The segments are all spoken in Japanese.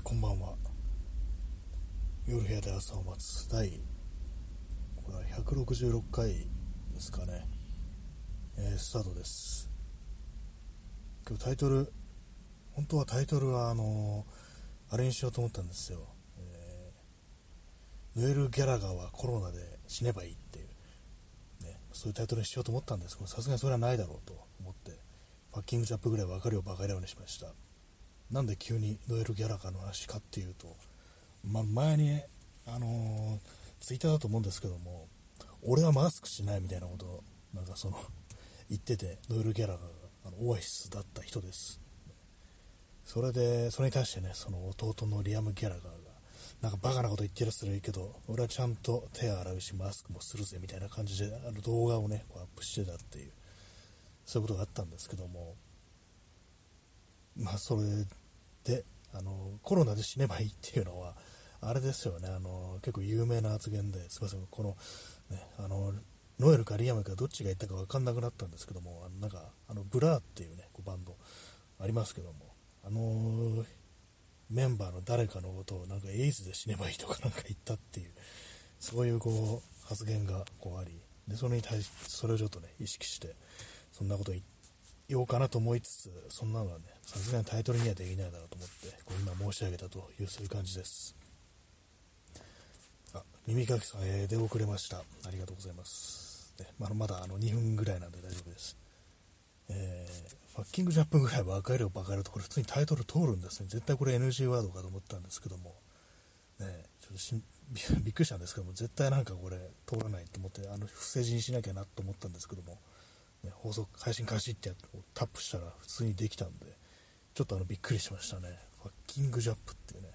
ーこんばんは。夜部屋で朝を待つ第これは166回ですかね、えースタートです。今日タイトル本当はタイトルはあのーあれにしようと思ったんですよ、えーノエル・ギャラガーはコロナで死ねばいいっていう、ね、そういうタイトルにしようと思ったんですけどさすがにそれはないだろうと思ってパッキングジャップぐらい分かるよバカ野郎にしました。なんで急にノエル・ギャラガーの話かっていうと、ま、前にね、あのーツイッターだと思うんですけども、俺はマスクしないみたいなことを、なんかその、言ってて、ノエル・ギャラガーがあのオアシスだった人です。それで、それに対してね、その弟のリアム・ギャラガーが、なんかバカなこと言ってるやつらいいけど、俺はちゃんと手洗うし、マスクもするぜみたいな感じで、あの動画をね、こうアップしてたっていう、そういうことがあったんですけども、まあ、それであのコロナで死ねばいいっていうのはあれですよね。あの結構有名な発言ですいませんこの,、ね、あのノエルかリアムかどっちが言ったか分かんなくなったんですけどもあのなんかあのブラーっていうねこうバンドありますけどもあのメンバーの誰かのことをなんかエイズで死ねばいいとかなんか言ったっていうそういうこう発言がこうありでそれに対しそれをちょっとね意識してそんなこと言言おうかなと思いつつそんなのはねさすがにタイトルにはできないだろうと思ってこう今申し上げたというそういう感じです。あ耳かきさん、えー出遅れました。ありがとうございます、ねまだまだあの2分ぐらいなんで大丈夫です。えーファッキングジャップぐらい分かるよバカ野郎とこれ普通にタイトル通るんですね。絶対これ NG ワードかと思ったんですけども。ねちょっとしんびっくりしたんですけども絶対なんかこれ通らないと思ってあの不正字にしなきゃなと思ったんですけども。ね、放送配信開始ってやってタップしたら普通にできたんでちょっとあのびっくりしましたね。ファッキングジャップっていうね。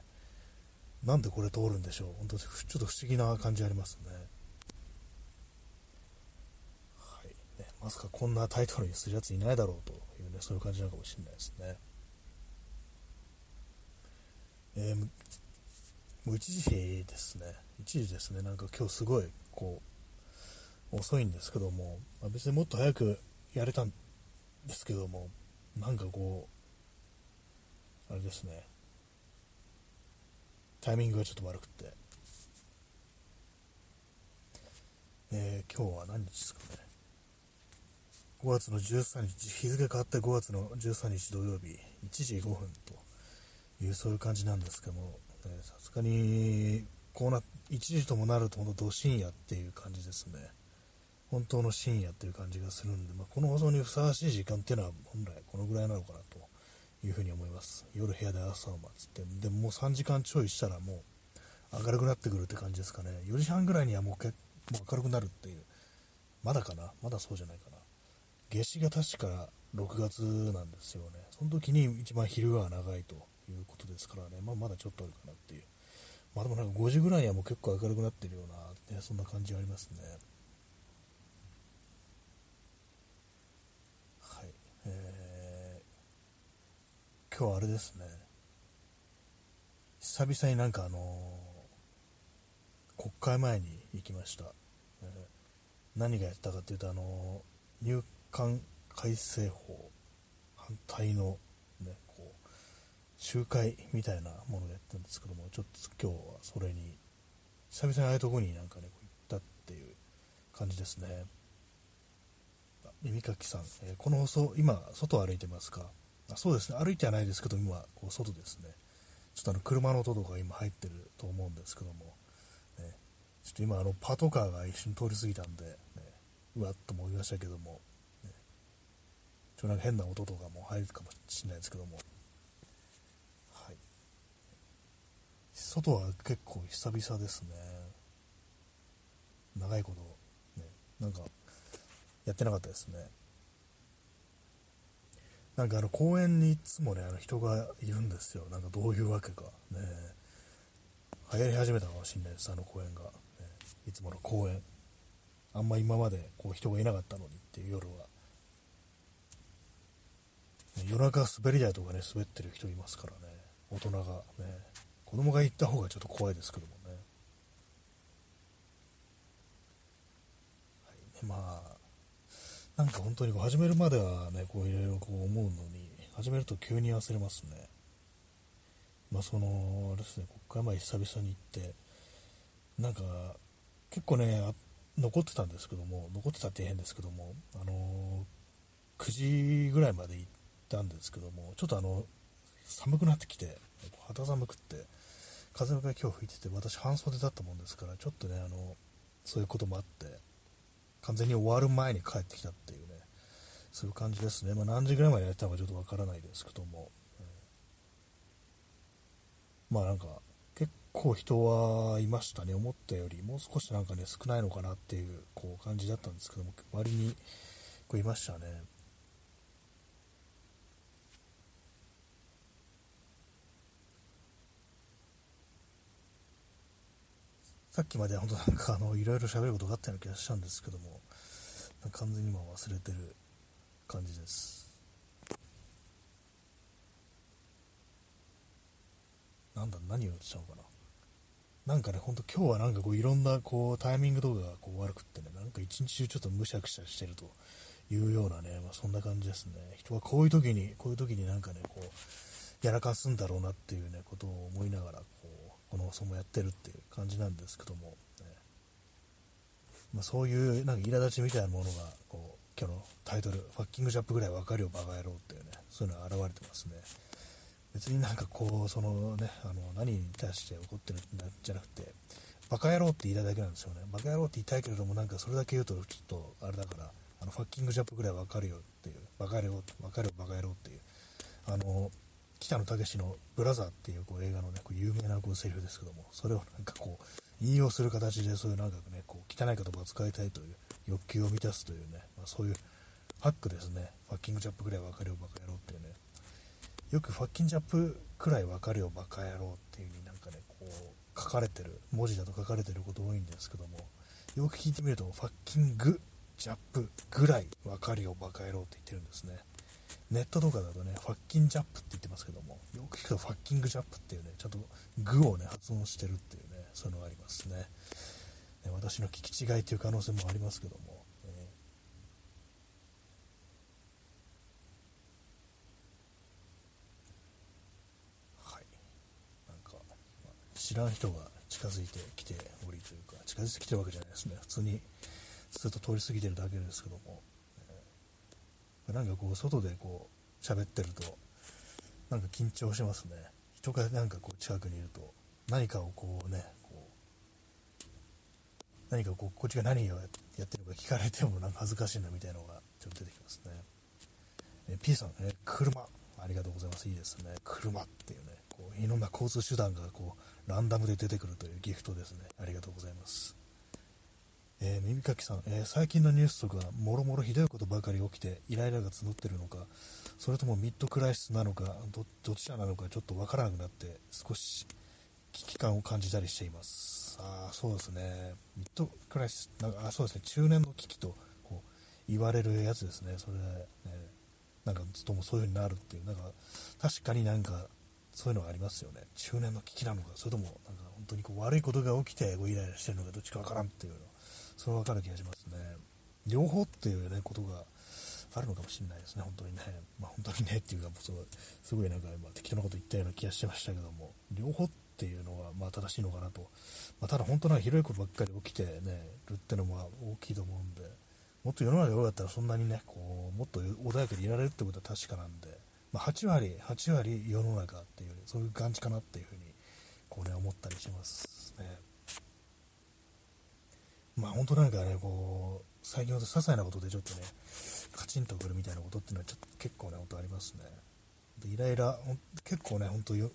なんでこれ通るんでしょう。本当ちょっと不思議な感じありますね。はい。ねまさかこんなタイトルにするやついないだろうというねそういう感じなのかもしれないですね。えーもう1時ですね。1時ですね。なんか今日すごいこう遅いんですけども、まあ別にもっと早くやれたんですけども、なんかこう、あれですね、タイミングがちょっと悪くて、えー今日は何日ですかね、5月の13日、日付変わって5月の13日土曜日、1時5分というそういう感じなんですけども、さすがに、こうな、1時ともなると、本当、ど深夜っていう感じですね。本当の深夜っていう感じがするんで、まあ、この放送にふさわしい時間っていうのは本来このぐらいなのかなというふうに思います。夜部屋で朝を待つってでももう3時間ちょいしたらもう明るくなってくるって感じですかね。4時半ぐらいにはもうけもう明るくなるっていう。まだかな？まだそうじゃないかな。夏至が確か6月なんですよね。その時に一番昼が長いということですからね、まあ、まだちょっとあるかなっていう。まあでもなんか5時ぐらいにはもう結構明るくなってるような、ね、そんな感じがありますねはい、えー今日はあれですね、久々になんかあのー国会前に行きました。えー何がやったかというと、あのー入管改正法反対の、ね、こう集会みたいなものをやったんですけども、ちょっと今日はそれに、久々にああいうとこになんかね、行ったっていう感じですね。あ耳かきさん、えーこの放送、今、外を歩いてますか？あそうですね、歩いてはないですけど、今、こう外ですね。ちょっとあの車の音とか今入ってると思うんですけども、ね、ちょっと今、あのパトカーが一瞬通り過ぎたんで、ね、うわっと思いましたけども、ね、ちょっとなんか変な音とかも入るかもしれないですけども、はい。外は結構久々ですね。長いこと、ね、なんか、やってなかったですね。なんかあの公園にいつもね、あの人がいるんですよ。なんかどういうわけか。ね、流行り始めたかもしれないです、あの公園が。ね、いつもの公園。あんま今までこう人がいなかったのにっていう夜は。夜中滑り台とかね、滑ってる人いますからね。大人がね。子供が行った方がちょっと怖いですけどもね。はいね、まあ、なんか本当にこう始めるまではね、こういろいろこう思うのに、始めると急に忘れますね。まあその、あれですね、ここからまあ久々に行って、なんか、結構ね、残ってたんですけども、残ってたって変ですけども、あのー、9時ぐらいまで行ったんですけども、ちょっとあの、寒くなってきて、肌寒くって、風が今日吹いてて、私半袖だったもんですから、ちょっとね、あの、そういうこともあって、完全に終わる前に帰ってきたっていうね、そういう感じですね。まあ、何時ぐらいまでやったのかちょっとわからないですけども、まあなんか、結構人はいましたね、思ったより、もう少しなんかね、少ないのかなっていうこう感じだったんですけども、割にこういましたね。さっきまで本当なんかあのいろいろ喋ることがあったような気がしたんですけども、完全に今忘れてる感じです。なんだ、何を言ってたのかな。なんかね、ほんと今日はなんかこういろんなこうタイミングとかがこう悪くってね、なんか一日中ちょっとむしゃくしゃしてるというようなね、まあ、そんな感じですね。人はこういう時に、こういう時になんかね、こう、やらかすんだろうなっていうね、ことを思いながら、こう、この放送もやってるっていう感じなんですけども、ね、まあ、そういうなんか苛立ちみたいなものが、こう、今日のタイトル、ファッキングジャップぐらいわかるよ、バカ野郎っていうね、そういうのが現れてますね。別になんかこう、そのね、あの何に対して怒ってるんじゃなくて、バカ野郎って言いたいだけなんですよね。バカ野郎って言いたいけれども、なんかそれだけ言うとちょっとあれだから、あのファッキングジャップぐらいわかるよっていう、バカ野郎、わかるよ、バカ野郎っていう、あの、北野武のブラザーっていうこう映画のね、こう有名なこうセリフですけども、それをなんかこう、引用する形でそういうなんかね、こう汚い言葉を使いたいという欲求を満たすというね、まあ、そういうハックですね。 fucking Jap ぐらいわかるよ、バカ野郎っていうね。よく fuckin' Jap くらいわかるよバカ野郎っていう風になんかねこう書かれてる文字だと書かれてること多いんですけどもよく聞いてみると fucking Jap ぐらいわかるよバカ野郎って言ってるんですねネットとかだとね fuckin' Jap って言ってますけどもよく聞くと fucking Jap っていうねちゃんとグをね発音してるっていうねそういうのがありますね。私の聞き違いという可能性もありますけども知らん人が近づいてきておりというか近づいてきてるわけじゃないですね。普通にずっと通り過ぎてるだけですけども、なんかこう外でこう喋ってるとなんか緊張しますね。人がなんかこう近くにいると何かをこうねこう何かこうこっちが何をやってるか聞かれてもなんか恥ずかしいなみたいなのがちょっと出てきますね、え、P さん、え、車。ありがとうございます。いいですね。車っていうねこういろんな交通手段がこうランダムで出てくるというギフトですね。ありがとうございます。えー、耳かきさん、えー、最近のニュースとか、もろもろひどいことばかり起きて、イライラが募ってるのか、それともミッドクライシスなのか、どどちらなのかちょっとわからなくなって、少し危機感を感じたりしています。ああ、そうですね。ミッドクライシス、なんか、あそうですね、中年の危機とこう言われるやつですね。それで、ね、なんか、ともそういう風になるっていう、なんか、確かになんか、そういうのがありますよね中年の危機なのかそれともなんか本当にこう悪いことが起きてイライラしてるのかどっちかわからんっていうのそれは分かる気がしますね。両方っていうねことがあるのかもしれないですね。本当にね。まあ、本当にねっていうかすごいすごいなんか今適当なこと言ったような気がしてましたけども。両方っていうのがまあ正しいのかなと、まあ、ただ本当なんか広いことばっかり起きてねるってのも大きいと思うんで。もっと世の中が良かったらそんなにねこうもっと穏やかにいられるってことは確かなんで。まあ、8割、8割世の中っていう、そういう感じかなっていうふうに、こうね、思ったりしますね。まあ本当なんかね、こう、最近ほど些細なことでちょっとね、カチンとくるみたいなことっていうのはちょっと結構ね、本当ありますね。でイライラ、結構ね、本当よ、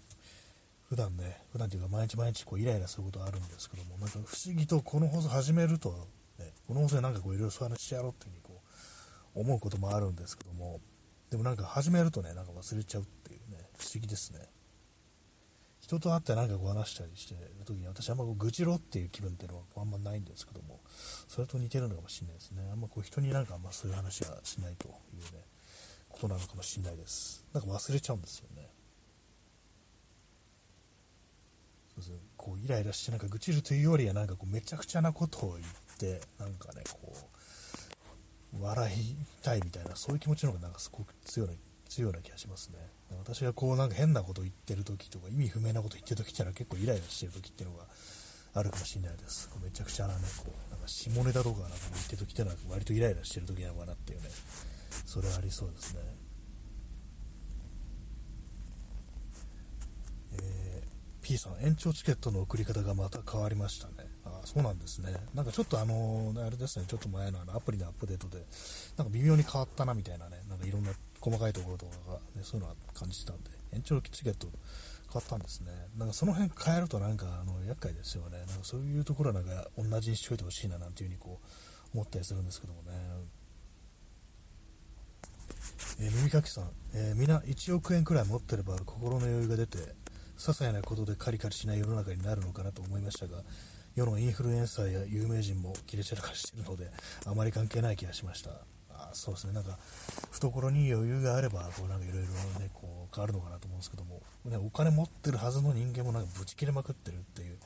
普段ね、普段というか毎日毎日こうイライラすることあるんですけども、なんか不思議とこの放送始めると、ね、この放送でなんかこういろいろそういう話してやろうっていうふうにこう思うこともあるんですけども、でもなんか始めるとね、なんか忘れちゃうっていうね、不思議ですね。人と会ってなんかこう話したりしてる時に私あんまこう愚痴ろっていう気分っていうのはあんまないんですけども、それと似てるのかもしれないですね。あんまこう人になんかあんまそういう話はしないというね、ことなのかもしれないです。なんか忘れちゃうんですよね。そうですこうイライラしてなんか愚痴るというよりはなんかこうめちゃくちゃなことを言って、なんかね、こう、笑いたいみたいな、そういう気持ちの方がなんかすごく強い強いような気がしますね。私がこうなんか変なこと言ってる時とか意味不明なこと言ってる時ってのは結構イライラしてる時っていうのがあるかもしれないです。めちゃくちゃなね、こう、なんか下ネタとかなんか言ってる時っていうのは割とイライラしてる時なのかなっていうね、それはありそうですね。えー、P さん、延長チケットの送り方がまた変わりましたね。あそうなんですね。なんかちょっとあのあれですね、ちょっと前のあのアプリのアップデートで、なんか微妙に変わったなみたいなね、なんかいろんな細かいところとかが、ね、そういうのは感じてたんで、延長チケット変わったんですね。なんかその辺変えるとなんかあの厄介ですよね。なんかそういうところはなんか同じにしといてほしいななんていうふうにこう思ったりするんですけどもね。えー、耳かきさん、えー、皆1億円くらい持ってれば心の余裕が出て、些細なことでカリカリしない世の中になるのかなと思いましたが、世のインフルエンサーや有名人も切れ散らかしているので、あまり関係ない気がしました。そうですね、なんか、懐に余裕があれば、こう、なんかいろいろね、こう、変わるのかなと思うんですけども、ね、お金持ってるはずの人間もなんかぶち切れまくってるっていう、ね、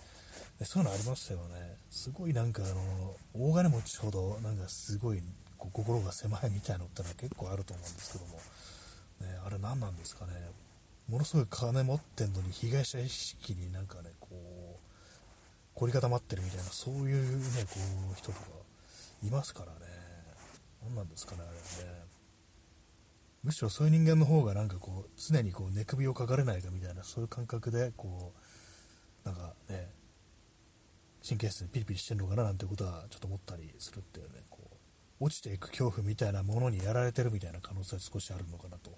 そういうのありますよね。すごいなんか、あの、大金持ちほど、なんかすごい、こう心が狭いみたいなのってのは結構あると思うんですけども、ね、あれ何なんですかね。ものすごい金持ってんのに被害者意識になんかね、こう、凝り固まってるみたいな、そういうね、こう、人とかいますからね。何なんですかね、あれはね。むしろそういう人間の方がなんかこう、常にこう、寝首をかかれないかみたいな、そういう感覚で、こう、なんかね、神経質にピリピリしてるのかななんてことはちょっと思ったりするっていうね、こう、落ちていく恐怖みたいなものにやられてるみたいな可能性は少しあるのかなと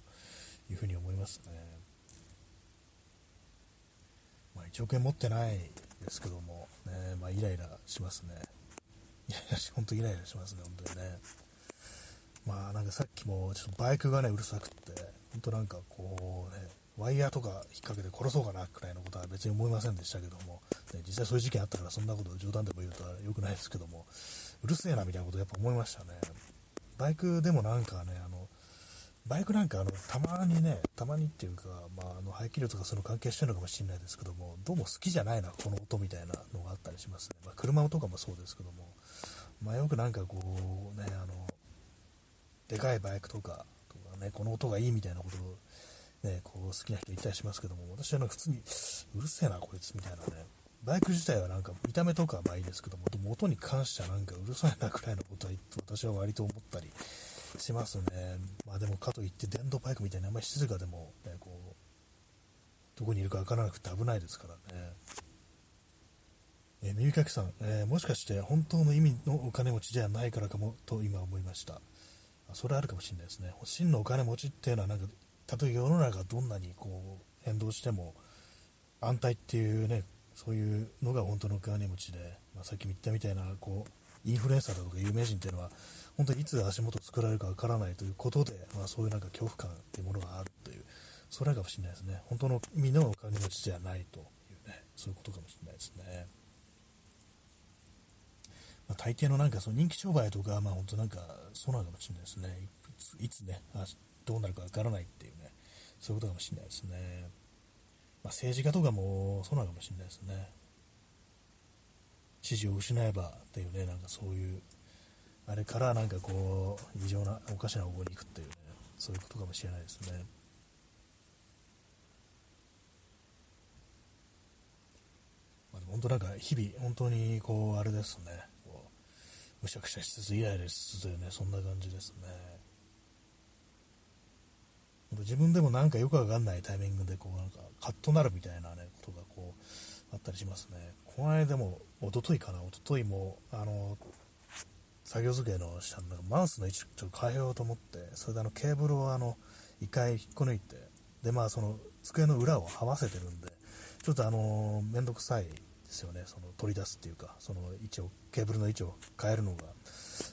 いうふうに思いますね。まあ、1億円持ってないですけども、ね、まあ、イライラしますね。イライラし、本当イライラしますね、本当にね。まあ、なんかさっきも、ちょっとバイクがね、うるさくって、本当なんかこうね、ワイヤーとか引っ掛けて殺そうかなくらいのことは別に思いませんでしたけども、ね、実際そういう事件あったからそんなこと冗談でも言うとは良くないですけども、うるせえなみたいなことやっぱ思いましたね。バイクでもなんかね、あの、バイクなんかあの、たまにね、たまにっていうか、まあ、あの、排気量とかその関係してるのかもしれないですけども、どうも好きじゃないな、この音みたいなのがあったりしますね。まあ、車とかもそうですけども、まあ、よくなんかこう、ね、あの、でかいバイクとか、とかね、この音がいいみたいなことを、ね、こう好きな人いたりしますけども、私はなんか普通に、うるせえな、こいつみたいなね、バイク自体はなんか見た目とかはまあいいですけども、音に関してはなんかうるさいなくらいのことは私は割と思ったりしますね。まあでもかといって電動バイクみたいにあんまり静かでも、ね、こう、どこにいるかわからなくて危ないですからね。えー、耳かきさん、えー、もしかして本当の意味のお金持ちじゃないからかもと今思いました。それはあるかもしれないですね。真のお金持ちっていうのはなんか、たとえ世の中がどんなにこう変動しても安泰っていうね、そういうのが本当のお金持ちで、まあ、さっきも言ったみたいなこうインフルエンサーだとか有名人っていうのは本当にいつ足元作られるかわからないということで、まあ、そういうなんか恐怖感っていうものがあるという、それかもしれないですね。本当の意味のお金持ちじゃないというね、そういうことかもしれないですね。まあ、大抵のなんかその人気商売とか、まあ本当なんかそうなのかもしれないですね。いつね、あどうなるかわからないっていうね、そういうことかもしれないですね。まあ、政治家とかもそうなのかもしれないですね。支持を失えばっていうね、なんかそういうあれからなんかこう、異常な、おかしな方向に行くっていうね、そういうことかもしれないですね。本当なんか日々、本当にこう、あれですね、こうむしゃくしゃしつつイライラしつつね、そんな感じですね。自分でもなんかよくわかんないタイミングでこうなんかカッとなるみたいなねことがこうあったりしますね。この間でも一昨日かな一昨日もあの作業机の下のマウスの位置ちょっと変えようと思ってそれであのケーブルをあの1回引っこ抜いてでまあその机の裏をはわせてるんでちょっとあの面倒くさいですよね。その取り出すっていうかその位置をケーブルの位置を変えるのが。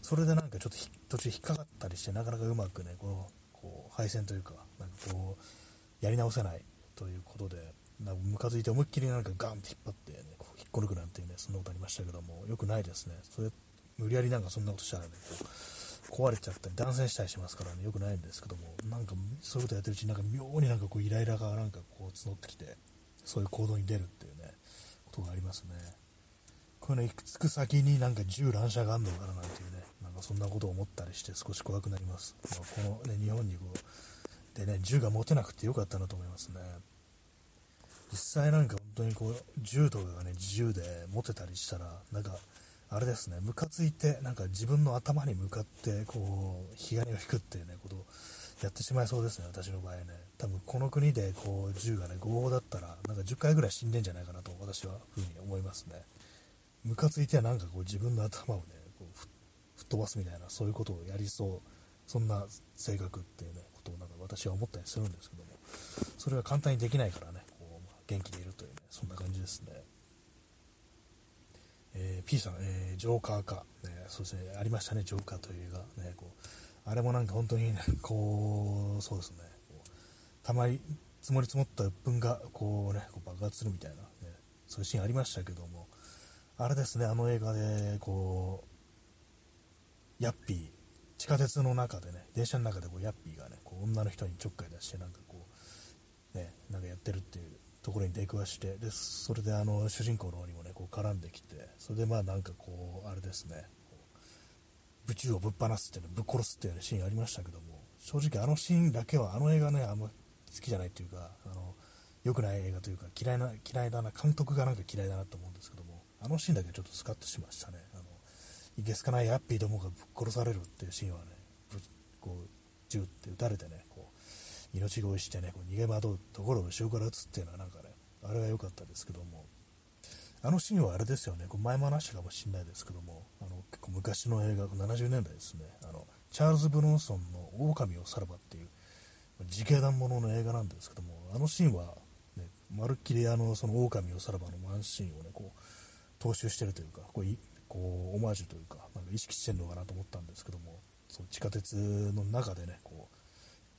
それでなんかちょっと途中引っかかったりしてなかなかうまくねこうこう配線というかなんかこうやり直せないということでなんかムカついて思いっきりなんかガンって引っ張って、ね、こう引っこ抜くなんていうねそんなことありましたけどもよくないですね。それ無理やりなんかそんなことしたらね、壊れちゃったり断線したりしますからね、よくないんですけども、なんかそういうことやってるうちになんか妙になんかこうイライラがなんかこう募ってきて、そういう行動に出るっていうね、とがありますね。これね、行くつく先になんか銃乱射があんのかななんていうね、なんかそんなことを思ったりして少し怖くなります。まあ、このね、日本にこう、でね、銃が持てなくてよかったなと思いますね。実際なんか本当にこう、銃とかがね、自由で持てたりしたら、なんか、あれですね、ムカついて、なんか自分の頭に向かって、こう、被害を引くっていうね、ことをやってしまいそうですね、私の場合ね。多分この国でこう、銃がね、合法だったら、なんか10回ぐらい死んでんじゃないかなと、私はふうに思いますね。ムカついてはなんかこう、自分の頭をね、こう吹っ飛ばすみたいな、そういうことをやりそう、そんな性格っていうね、ことをなんか私は思ったりするんですけども、それは簡単にできないからね、こう、ま、元気でいるというね、そんな感じですね。えー、P さん、えー、ジョーカーか、ね、そうですね、ありましたね、ジョーカーという映画、ね、こうあれもなんか本当に、ね、こう、そうですね、たまに積もり積もった鬱憤がこう、ね、こう爆発するみたいな、ね、そういうシーンありましたけども、あれですね、あの映画で、こう、ヤッピー、地下鉄の中でね、電車の中でこうヤッピーがね、こう女の人にちょっかい出して、なんかこう、ね、なんかやってるっていうところに出くわして、で、それであの、主人公の方にもね、こう絡んできて、それでまあなんかこう、あれですね、宇宙をぶっ放すっていうの、ぶっ殺すっていう、シーンありましたけども、正直あのシーンだけは、あの映画ね、あんま好きじゃないっていうか、あの、良くない映画というか、嫌いな、嫌いだな、監督がなんか嫌いだなと思うんですけども、あのシーンだけちょっとスカッとしましたね。あの、いけすかないハッピーどもがぶっ殺されるっていうシーンはね、ぶこう、銃って撃たれてね、こう、命乞いしてね、こう逃げ惑うところを後ろから撃つっていうのはなんかね、あれが良かったですけども、あのシーンはあれですよね、こ前も話したかもしれないですけども、あの結構昔の映画、70年代ですね、あのチャールズ・ブロンソンの狼をさらばっていう、自警団ものの映画なんですけども、あのシーンは、ね、まるっきりあのその狼をさらばのワンシーンをね、こう踏襲してるというか、こうこうオマージュというか、なんか意識してるのかなと思ったんですけども、その地下鉄の中でね、こう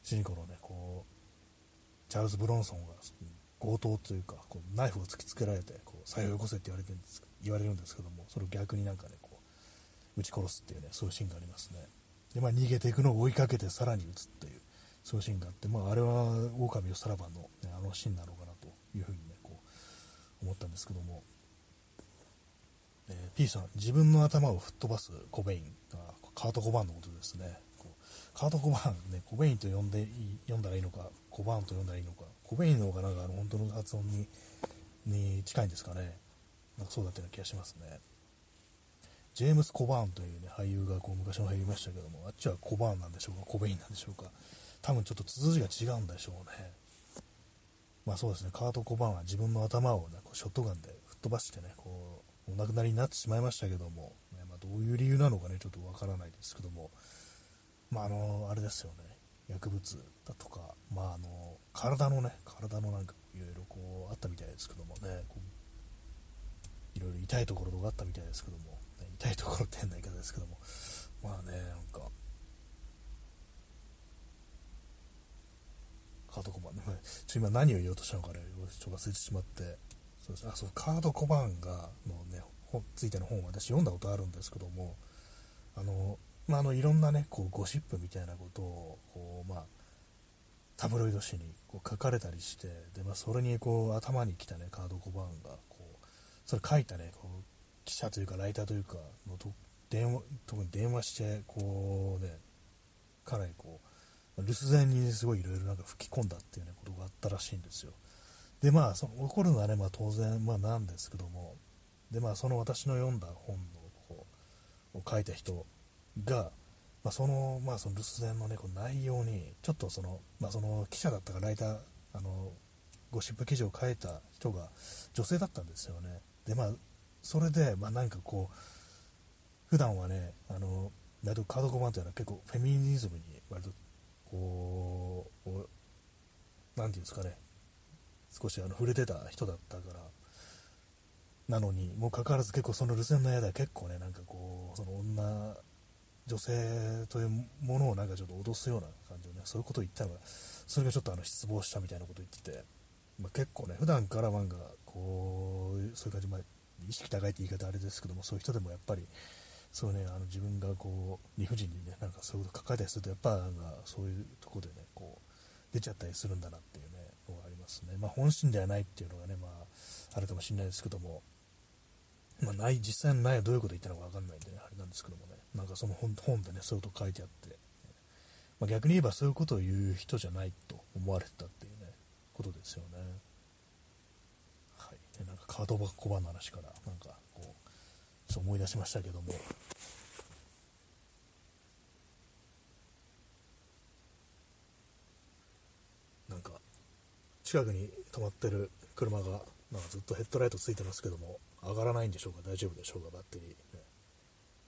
主人公のね、こうチャールズ・ブロンソンが強盗というかこうナイフを突きつけられてこう財布よこせって言われてるんです言われるんですけどもそれを逆になんかねこう撃ち殺すっていうねそういうシーンがありますねで、まあ、逃げていくのを追いかけてさらに撃つっていうそういうシーンがあって、まあ、あれは狼をさらばの、ね、あのシーンなのかなというふうにねこう思ったんですけども、えー、P さん自分の頭を吹っ飛ばすコベインカート・コバーンのことですねカート・コバーンねコベインと呼んで読んだらいいのかコバーンと呼んだらいいのかコベインの方がなんかあの本当の発音にに近いんですかね。なんかそうだったような気がしますね。ジェームス・コバーンというね、俳優がこう昔も入りましたけども、あっちはコバーンなんでしょうか、コベインなんでしょうか。多分ちょっと綴りが違うんでしょうね。まあそうですね、カート・コバーンは自分の頭をね、こうショットガンで吹っ飛ばしてね、こう、お亡くなりになってしまいましたけども、ね、まあ、どういう理由なのかね、ちょっとわからないですけども、まああの、あれですよね、薬物だとか、まああの、体のね、体のなんかいろいろこうあったみたいですけどもね、いろいろ痛いところとかあったみたいですけども、ね、痛いところって変な言い方ですけども、まあね、なんか、カードコバン、ね、ちょ今何を言おうとしたのかね、ちょっと忘れてしまって、そうです。あそうカードコバンがのね、ついての本私読んだことあるんですけども、あの、まあ、あのいろんなね、こうゴシップみたいなことを、こう、まあ、タブロイド紙にこう書かれたりしてで、まあ、それにこう頭に来た、ね、カード・コバンがこうそれ書いた、ね、こう記者というかライターというかのと電話特に電話してこう、ね、かなりこう留守電にすごいいろいろなんか吹き込んだっていう、ね、ことがあったらしいんですよ。でまあその起こるのはね、まあ、当然、まあ、なんですけどもで、まあ、その私の読んだ本のこうを書いた人がまあ、その、まあ、その留守電のね、この内容に、ちょっとその、まあ、その記者だったかライター、あの、ゴシップ記事を書いた人が女性だったんですよね。で、まあ、それで、まあ、なんかこう、普段はね、あの、割とカードコマンというのは結構フェミニズムに割と、こう、なんていうんですかね、少しあの触れてた人だったから、なのに、もうかかわらず結構その留守電の間結構ね、なんかこう、その女女性というものをなんかちょっと脅すような感じのね、そういうことを言ったのが、それがちょっとあの失望したみたいなことを言ってて、まあ、結構ね、普段からなんか、こう、そういう感じ、まあ、意識高いって言い方あれですけども、そういう人でもやっぱり、そうね、あの自分がこう、理不尽にね、なんかそういうこと抱えたりすると、やっぱなんかそういうとこでね、こう、出ちゃったりするんだなっていうね、のがありますね。まあ、本心ではないっていうのがね、まあ、あるかもしれないですけども、まあ、ない、実際のないどういうこと言ったのか分かんないんでね、あれなんですけどもね。なんかその本本でね、そういうこと書いてあって、まあ、逆に言えばそういうことを言う人じゃないと思われてたっていうね、ことですよね。はい。でなんかカード箱番の話から、なんかこう、ちょっと思い出しましたけども、なんか、近くに止まってる車が、なんかずっとヘッドライトついてますけども、上がらないんでしょうか、大丈夫でしょうか、バッテリー。ね、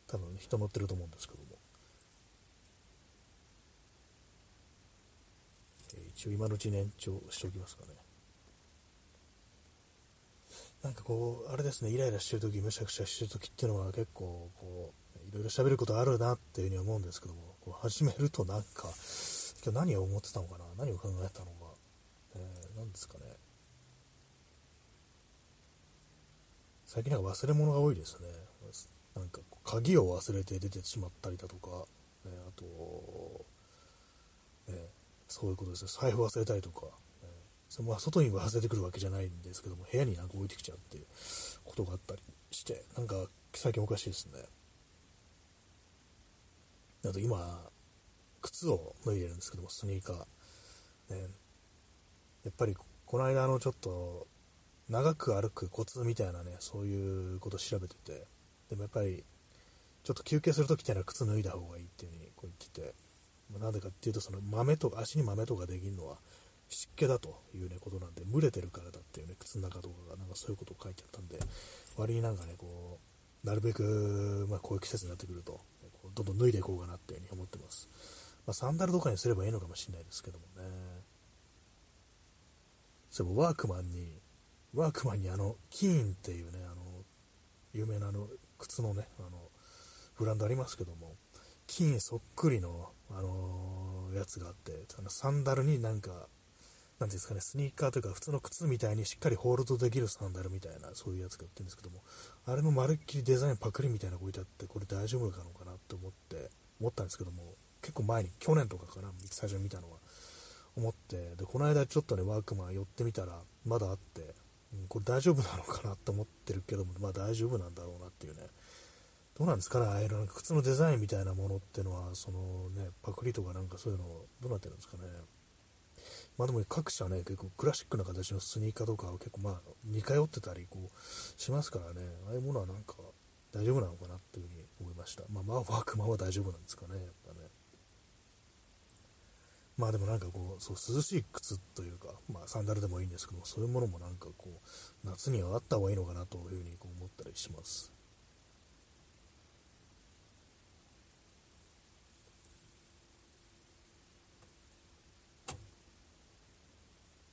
多分人乗ってると思うんですけども。一応今のうちに延長しておきますかね。なんかこう、あれですね、イライラしてるとき、むしゃくしゃしてるときっていうのは結構、こう、いろいろ喋ることあるなっていうふうに思うんですけども、こう始めるとなんか、今日何を思ってたのかな？何を考えたのか、えー、何ですかね。最近なんか忘れ物が多いですね。なんか鍵を忘れて出てしまったりだとか、え、あと、え、そういうことですね。財布忘れたりとか、えー、そまあ外に忘れてくるわけじゃないんですけども、部屋になんか置いてきちゃうっていうことがあったりして、なんか最近おかしいですね。あと今、靴を脱いでるんですけども、スニーカー。ね、やっぱりこの間のちょっと長く歩くコツみたいなね、そういうことを調べてて、でもやっぱりちょっと休憩するときってのは靴脱いだ方がいいっていう風にこう言ってて、まあ、なんでかっていうとその豆とか足に豆とかできるのは湿気だというねことなんで、蒸れてるからだっていうね、靴の中とかがなんかそういうことを書いてあったんで、割になんかね、こう、なるべく、まあ、こういう季節になってくると、どんどん脱いでいこうかなっていうふうに思ってます。まあ、サンダルとかにすればいいのかもしれないですけどもね。それもワークマンに、ワークマンにあの、キーンっていうね、あの、有名なあの、靴のね、あの、ブランドありますけども、キーンそっくりの、あのやつがあって、あのサンダルになんか、なんですかね、スニーカーというか普通の靴みたいにしっかりホールドできるサンダルみたいな、そういうやつが売ってるんですけども、あれのまるっきりデザインパクリみたいなのが置いてあって、これ大丈夫なのかなって思って、思ったんですけども、結構前に、去年とかかな、最初に見たのは、思って、で、この間ちょっとね、ワークマン寄ってみたら、まだあって、これ大丈夫なのかなって思ってるけども、まあ大丈夫なんだろうなっていうね。どうなんですかね、ああいうなんか靴のデザインみたいなものっていうのは、そのね、パクリとかなんかそういうの、どうなってるんですかね。まあでも各社ね、結構クラシックな形のスニーカーとかは結構まあ似通ってたりこうしますからね、ああいうものはなんか大丈夫なのかなっていうふうに思いました。まあまあワークマンは大丈夫なんですかね、やっぱね。まあでもなんかこう、そう涼しい靴というか、まあサンダルでもいいんですけどそういうものもなんかこう、夏にはあった方がいいのかなというふうにこう思ったりします。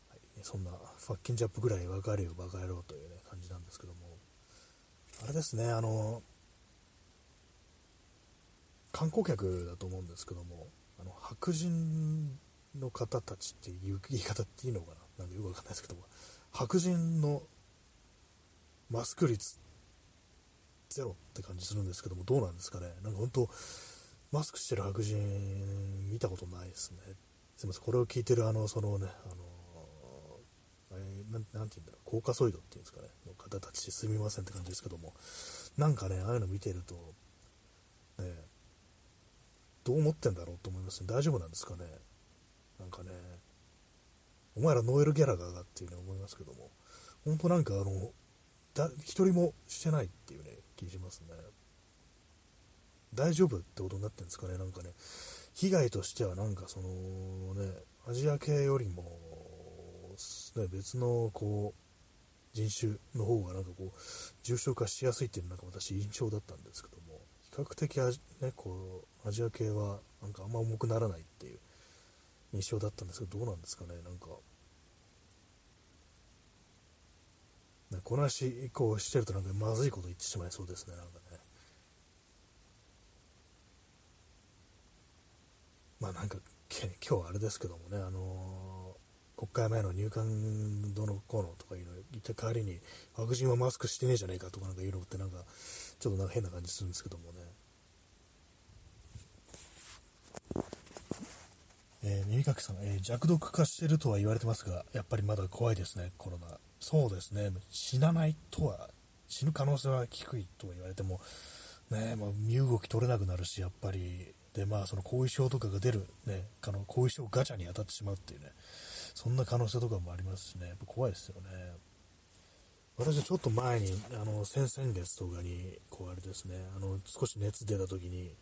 はい、そんなファッキンジャップぐらい分かるよ、バカ野郎というね、感じなんですけども、あれですね、あの、観光客だと思うんですけども、あの白人の方たちっていう言い方っていいのかな。なんかよくわかんないですけど、白人のマスク率ゼロって感じするんですけども、どうなんですかね。なんか本当、マスクしてる白人見たことないですね。すみません、これを聞いてるあの、そのね、あの、えー、なんて言うんだろう、コーカソイドっていうんですかね、の方たちすみませんって感じですけども、なんかね、ああいうの見てると、ね、どう思ってんだろうと思いますね。大丈夫なんですかね。なんかね、お前らノエル・ギャラガーがっていうね思いますけども、本当なんかあの、だ一人もしてないっていうね、気しますね。大丈夫ってことになってるんですかね、なんかね、被害としてはなんかそのね、アジア系よりも、ね、別のこう、人種の方がなんかこう、重症化しやすいっていうのが私印象だったんですけども、較的ね、こう、アジア系はなんかあんま重くならないっていう印象だったんですけど、どうなんですかね、なんか。この話こうしてるとなんかまずいこと言ってしまいそうですね、なんかね。まあなんか、今日はあれですけどもね、あのー、国会前の入管どのこうのとかいうの言った代わりに、白人はマスクしてねえじゃねえかとかなんか言うのってなんか、ちょっとなんか変な感じするんですけどもね。えー、耳かきさん、えー、弱毒化してるとは言われてますが、やっぱりまだ怖いですね、コロナ。そうですね、死なないとは、死ぬ可能性は低いとは言われても、ね、まあ、身動き取れなくなるし、やっぱり、で、まあ、その後遺症とかが出る、ね、あの後遺症ガチャに当たってしまうっていうね、そんな可能性とかもありますしね、やっぱ怖いですよね。私はちょっと前に、あの、先々月とかに、こうあれですね、あの、少し熱出た時に、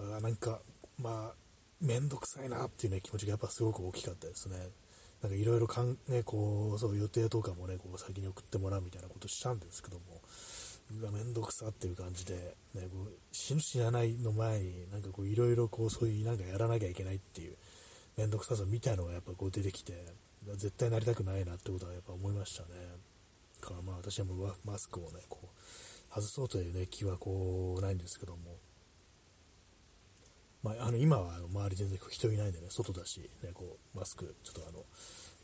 あなんか、まあ、めんどくさいなっていうね、気持ちがやっぱすごく大きかったですね。なんかいろいろかん、ね、こう、そう予定とかもね、こう先に送ってもらうみたいなことしたんですけども、うわ、めんどくさっていう感じで、ね、こう死ぬ死なないの前に、なんかこういろいろこうそういうなんかやらなきゃいけないっていう、めんどくささみたいのがやっぱこう出てきて、絶対なりたくないなってことはやっぱ思いましたね。かまあ私はもうマスクをね、こう、外そうというね、気はこう、ないんですけども、まあ、あの今は周り全然人いないんでね、外だし、ね、こうマスク、ちょっとあの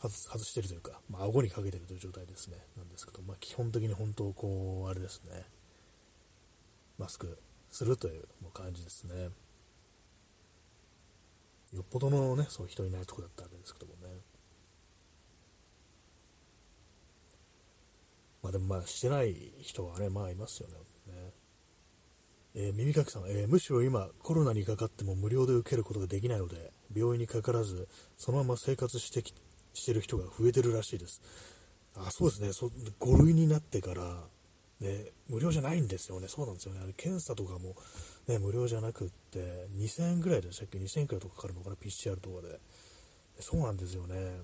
外してるというか、まあ、顎にかけてるという状態ですね、なんですけど、まあ、基本的に本当、こう、あれですね、マスクするという感じですね。よっぽどのね、そう人いないとこだったわけですけどもね。まあでもまあしてない人はね、まあいますよね。えー、耳かきさん、えー、むしろ今コロナにかかっても無料で受けることができないので病院にかからずそのまま生活してきしてる人が増えてるらしいです。あそうですね。そ5類になってから、ね、無料じゃないんですよね。そうなんですよね。あれ検査とかも、ね、無料じゃなくって2000円ぐらいでしたっけ？2000円くらいとかかかるのかな？PCR とかで。そうなんですよね。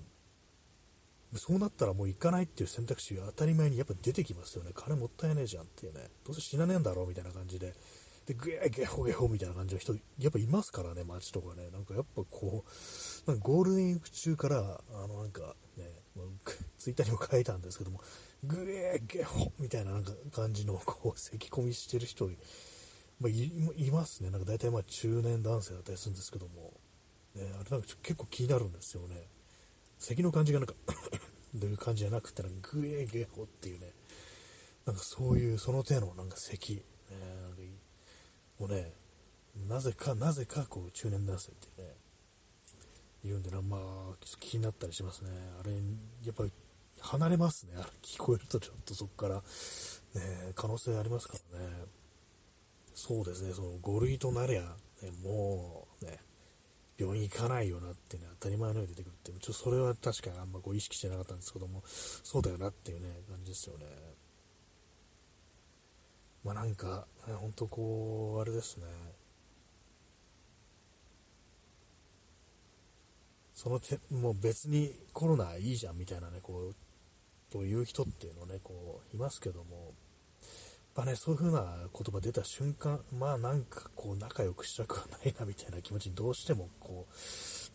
そうなったらもう行かないっていう選択肢が当たり前にやっぱ出てきますよね。金もったいねえじゃんっていうね。どうせ死なねえんだろうみたいな感じで。で、グエーゲホゲホみたいな感じの人、やっぱいますからね、街とかね。なんかやっぱこう、なんかゴールデンウィーク中から、あのなんかね、ツイッターにも書いたんですけども、グエーゲホみたいななんか感じのこう、咳込みしてる人、まあ、いますね。なんか大体まあ中年男性だったりするんですけども、ね、あれなんか結構気になるんですよね。咳の感じがなんかという感じじゃなくて、なんかグエゲホっていうね、なんかそういう、その手のなんか咳、ね、なんかもうね、なぜか、なぜかこう中年男性ってね、言うんでな、まあ、気になったりしますね。あれ、やっぱり離れますね。あれ聞こえるとちょっとそこから、ね、可能性ありますからね。そうですね、その5類となりゃ、ね、もうね、病院行かないよなってね、当たり前のように出てくるって、ちょっとそれは確かにあんまこう意識してなかったんですけども、そうだよなっていうね、感じですよね。まあなんか、ね、本当こう、あれですね。そのて、もう別にコロナいいじゃんみたいなね、こう、という人っていうのね、こう、いますけども、ぱね、そういう風な言葉出た瞬間、まあなんかこう仲良くしたくはないなみたいな気持ちにどうしてもこ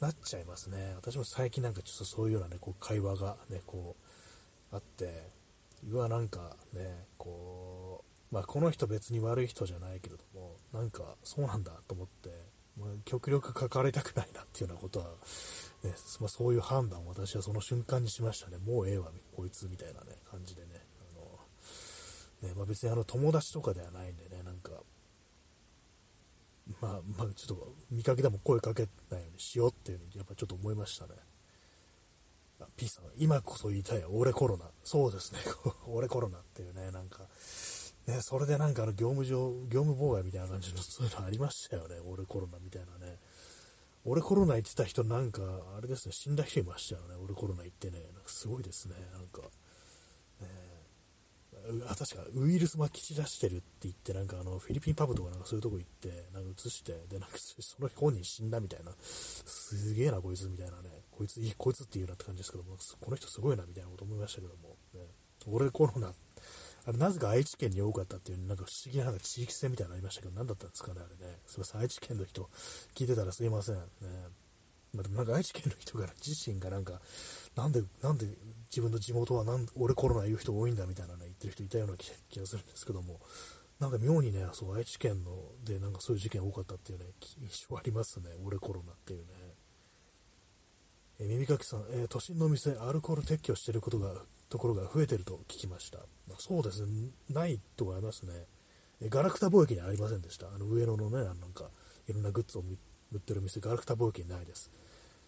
うなっちゃいますね。私も最近なんかちょっとそういうようなね、こう会話がね、こうあって、うわ、なんかね、こう、まあこの人別に悪い人じゃないけれども、なんかそうなんだと思って、まあ、極力関わりたくないなっていうようなことは、ね、まあ、そういう判断を私はその瞬間にしましたね。もうええわ、こいつみたいなね、感じでね。ねまあ、別にあの友達とかではないんでね、なんか、まあ、まあ、ちょっと見かけでも声かけないようにしようっていうふうに、やっぱちょっと思いましたね。あ、P さん、今こそ言いたいよ、俺コロナ。そうですね、俺コロナっていうね、なんか、ね、それでなんかあの業務上、業務妨害みたいな感じのそういうのありましたよね、俺コロナみたいなね。俺コロナ言ってた人なんか、あれですね、死んだ人いましたよね、俺コロナ言ってね、なんかすごいですね、なんか。あ確かウイルスまき散らしてるって言ってなんかあのフィリピンパブとかなんかそういうとこ行ってなんか移してでなんかその本人死んだみたいな。すげえなこいつみたいなね。こいついいこいつって言うなって感じですけどもこの人すごいなみたいなこと思いましたけども、ね、俺コロナあれなぜか愛知県に多かったっていうなんか不思議ななんか地域性みたいなのありましたけど何だったんですかねあれね。すいません愛知県の人聞いてたらすいません。ね。まあ、でもなんか愛知県の人から自身がなんかなんでなんで自分の地元はなん俺コロナ言う人多いんだみたいなね、言ってる人いたような気がするんですけども、なんか妙にね、そう愛知県のでなんかそういう事件多かったっていうね、印象ありますね、俺コロナっていうね。え耳かきさん、えー、都心の店、アルコール撤去してることが、ところが増えてると聞きました。ま、そうですね、ないとはありますね。えガラクタ貿易にありませんでした。あの上野のね、なんか、いろんなグッズを売ってる店、ガラクタ貿易にないです。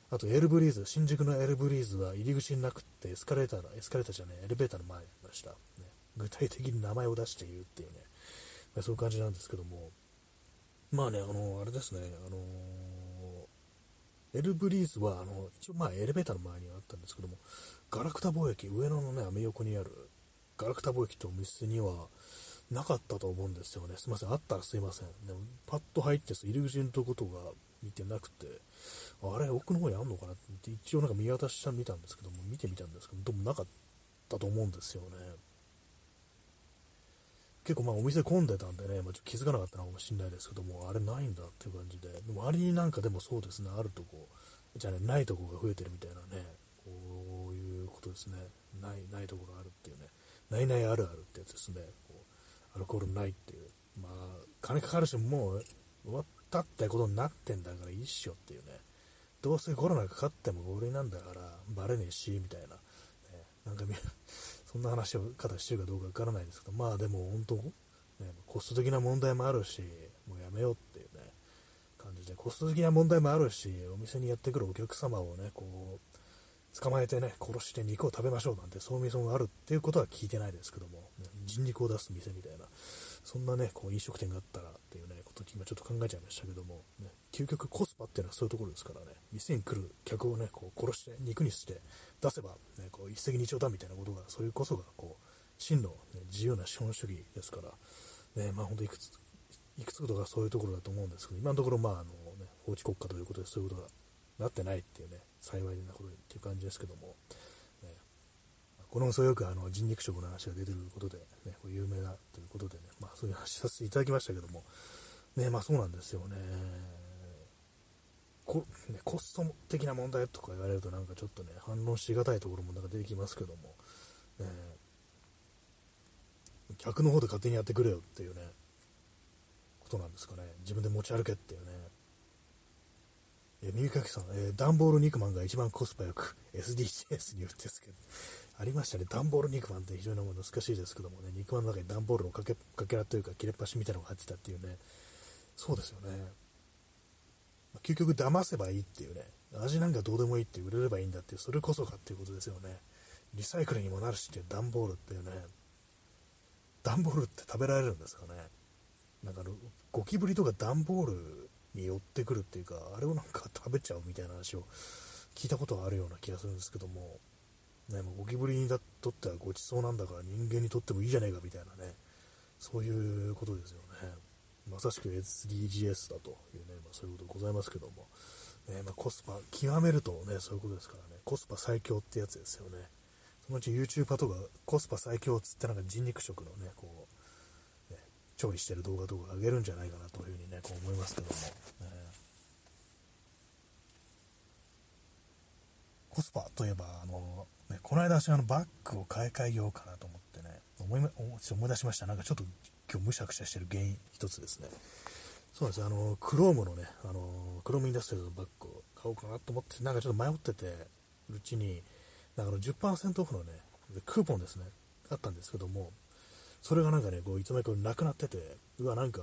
あとエルブリーズ、新宿のエルブリーズは入り口になくってエスカレーターの、エスカレーターじゃねエレベーターの前にありました、ね。具体的に名前を出して言うっていうね、まあ、そういう感じなんですけども、まあね、あの、あれですね、あのエルブリーズは、あの、一応まあエレベーターの前にあったんですけども、ガラクタ貿易、上野のね、アメ横にある、ガラクタ貿易ってお店には、なかったと思うんですよね。すいません。あったらすいません。でも、パッと入って、入り口のとことが見てなくて、あれ、奥の方にあんのかなって一応なんか見渡してみたんですけども、見てみたんですけど、どうもなかったと思うんですよね。結構まあお店混んでたんでね、まあ、ちょっと気づかなかったのかもしれないですけども、あれないんだっていう感じで、周りになんかでもそうですね、あるとこ、じゃね、ないとこが増えてるみたいなね、こういうことですね、ない、ないところあるっていうね、ないないあるあるってやつですね、こうアルコールないっていう、まあ、金かかるし、もう終わったってことになってんだからいいっしょっていうね、どうせコロナかかっても俺なんだから、バレねえし、みたいな、ね、なんか そんな話を方してるかどうかわからないですけど、まあでも本当、ね、コスト的な問題もあるし、もうやめようっていうね、感じで、コスト的な問題もあるし、お店にやってくるお客様をね、こう、捕まえてね、殺して肉を食べましょうなんて、そういう店があるっていうことは聞いてないですけども、ね、人肉を出す店みたいな、そんなね、こう飲食店があったらっていうね、こと今ちょっと考えちゃいましたけども、ね、究極コスパっていうのはそういうところですからね、店に来る客をね、こう殺して肉にして出せば、ね、こう一石二鳥だみたいなことが、それこそがこう真の、ね、自由な資本主義ですから、ね、まあ本当いくつ、いくつことがそういうところだと思うんですけど、今のところまああの、ね、法治国家ということでそういうことがなってないっていうね、幸いなことにっていう感じですけども、ね、このそよくあの人肉食の話が出てることで、ね、有名だということでね、まあそういう話させていただきましたけども、ね、まあそうなんですよね。こね、コスト的な問題とか言われるとなんかちょっとね、反論しがたいところもなんか出てきますけども、ね、客の方で勝手にやってくれよっていうね、ことなんですかね。自分で持ち歩けっていうね。え、耳かきさん、えー、段ボール肉まんが一番コスパよく SDGs に売ってですけど、ありましたね。段ボール肉まんって非常に難しいですけどもね、肉まんの中に段ボールのかけかけらというか切れっ端みたいなのが入ってたっていうね、そうですよね。究極騙せばいいっていうね、味なんかどうでもいいって売れればいいんだっていう、それこそかっていうことですよね。リサイクルにもなるしっていう段ボールっていうね、段ボールって食べられるんですかね。なんかゴキブリとか段ボールに寄ってくるっていうか、あれをなんか食べちゃうみたいな話を聞いたことがあるような気がするんですけども、ね、もうゴキブリにとってはごちそうなんだから人間にとってもいいじゃねえかみたいなね、そういうことですよね。まさしく SDGs だというね、まあ、そういうことございますけども、ねまあ、コスパ、極めるとね、そういうことですからね、コスパ最強ってやつですよね。そのうち YouTuber とかコスパ最強っつってなんか人肉食のね、こう、ね、調理してる動画とか上げるんじゃないかなというふうにね、こう思いますけども。ね、コスパといえば、あの、ね、この間私あのバッグを買い替えようかなと思ってね、思い思い出しました。なんかちょっと今日むしゃくしゃしてる原因一つですね。そうですあの、クロームのね、あの、クロームインダストリーのバッグを買おうかなと思って、なんかちょっと迷ってて、うちに、なんかの10%オフのね、クーポンですね、あったんですけども、それがなんかね、こういつの間にかなくなってて、うわ、なんか、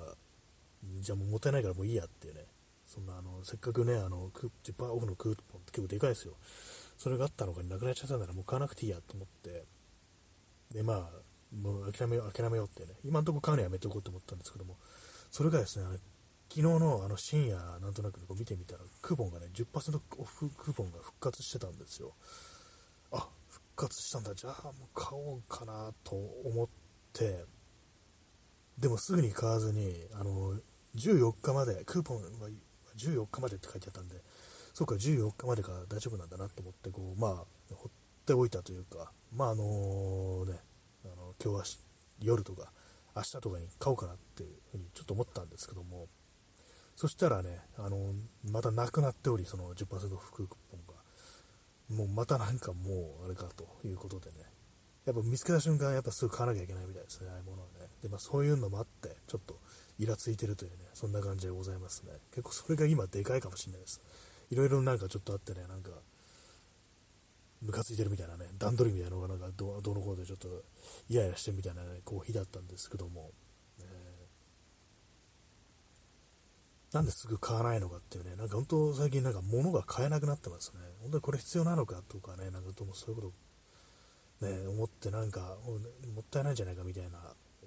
じゃあもうもったいないからもういいやってね、そんなあの、せっかくね、あの、10%オフのクーポンって結構でかいですよ。それがあったのがなくなっちゃったんならもう買わなくていいやと思って、で、まあ、もう諦めよう、諦めようってね、今のところ買うのやめておこうと思ったんですけども、それがですね、昨日のあの深夜、なんとなくこう見てみたら、クーポンがね、10%オフクーポンが復活してたんですよ。あ、復活したんだ、じゃあもう買おうかなと思って、でもすぐに買わずに、あの、14日まで、クーポンは14日までって書いてあったんで、そうか、14日までか大丈夫なんだなと思って、こう、まあ、放っておいたというか、まあ、あのね、あの今日は夜とか明日とかに買おうかなっていうふうにちょっと思ったんですけども、そしたらね、あのまたなくなっており、その10%オフクーポンが、もうまたなんかもうあれかということでね、やっぱ見つけた瞬間、やっぱすぐ買わなきゃいけないみたいですね、ああいうものはね。で、まあそういうのもあって、ちょっとイラついてるというね、そんな感じでございますね。結構それが今でかいかもしれないです。いろいろなんかちょっとあってね、なんか、ムカついてるみたいなね、段取りみたいなのがなんかどどの頃でちょっとイライラしてるみたいな、ね、こう日だったんですけども、えー、なんですぐ買わないのかっていうね、なんか本当最近なんか物が買えなくなってますね。本当にこれ必要なのかとかね、なんかどうもそういうことね、思ってなんかもったいないんじゃないかみたいな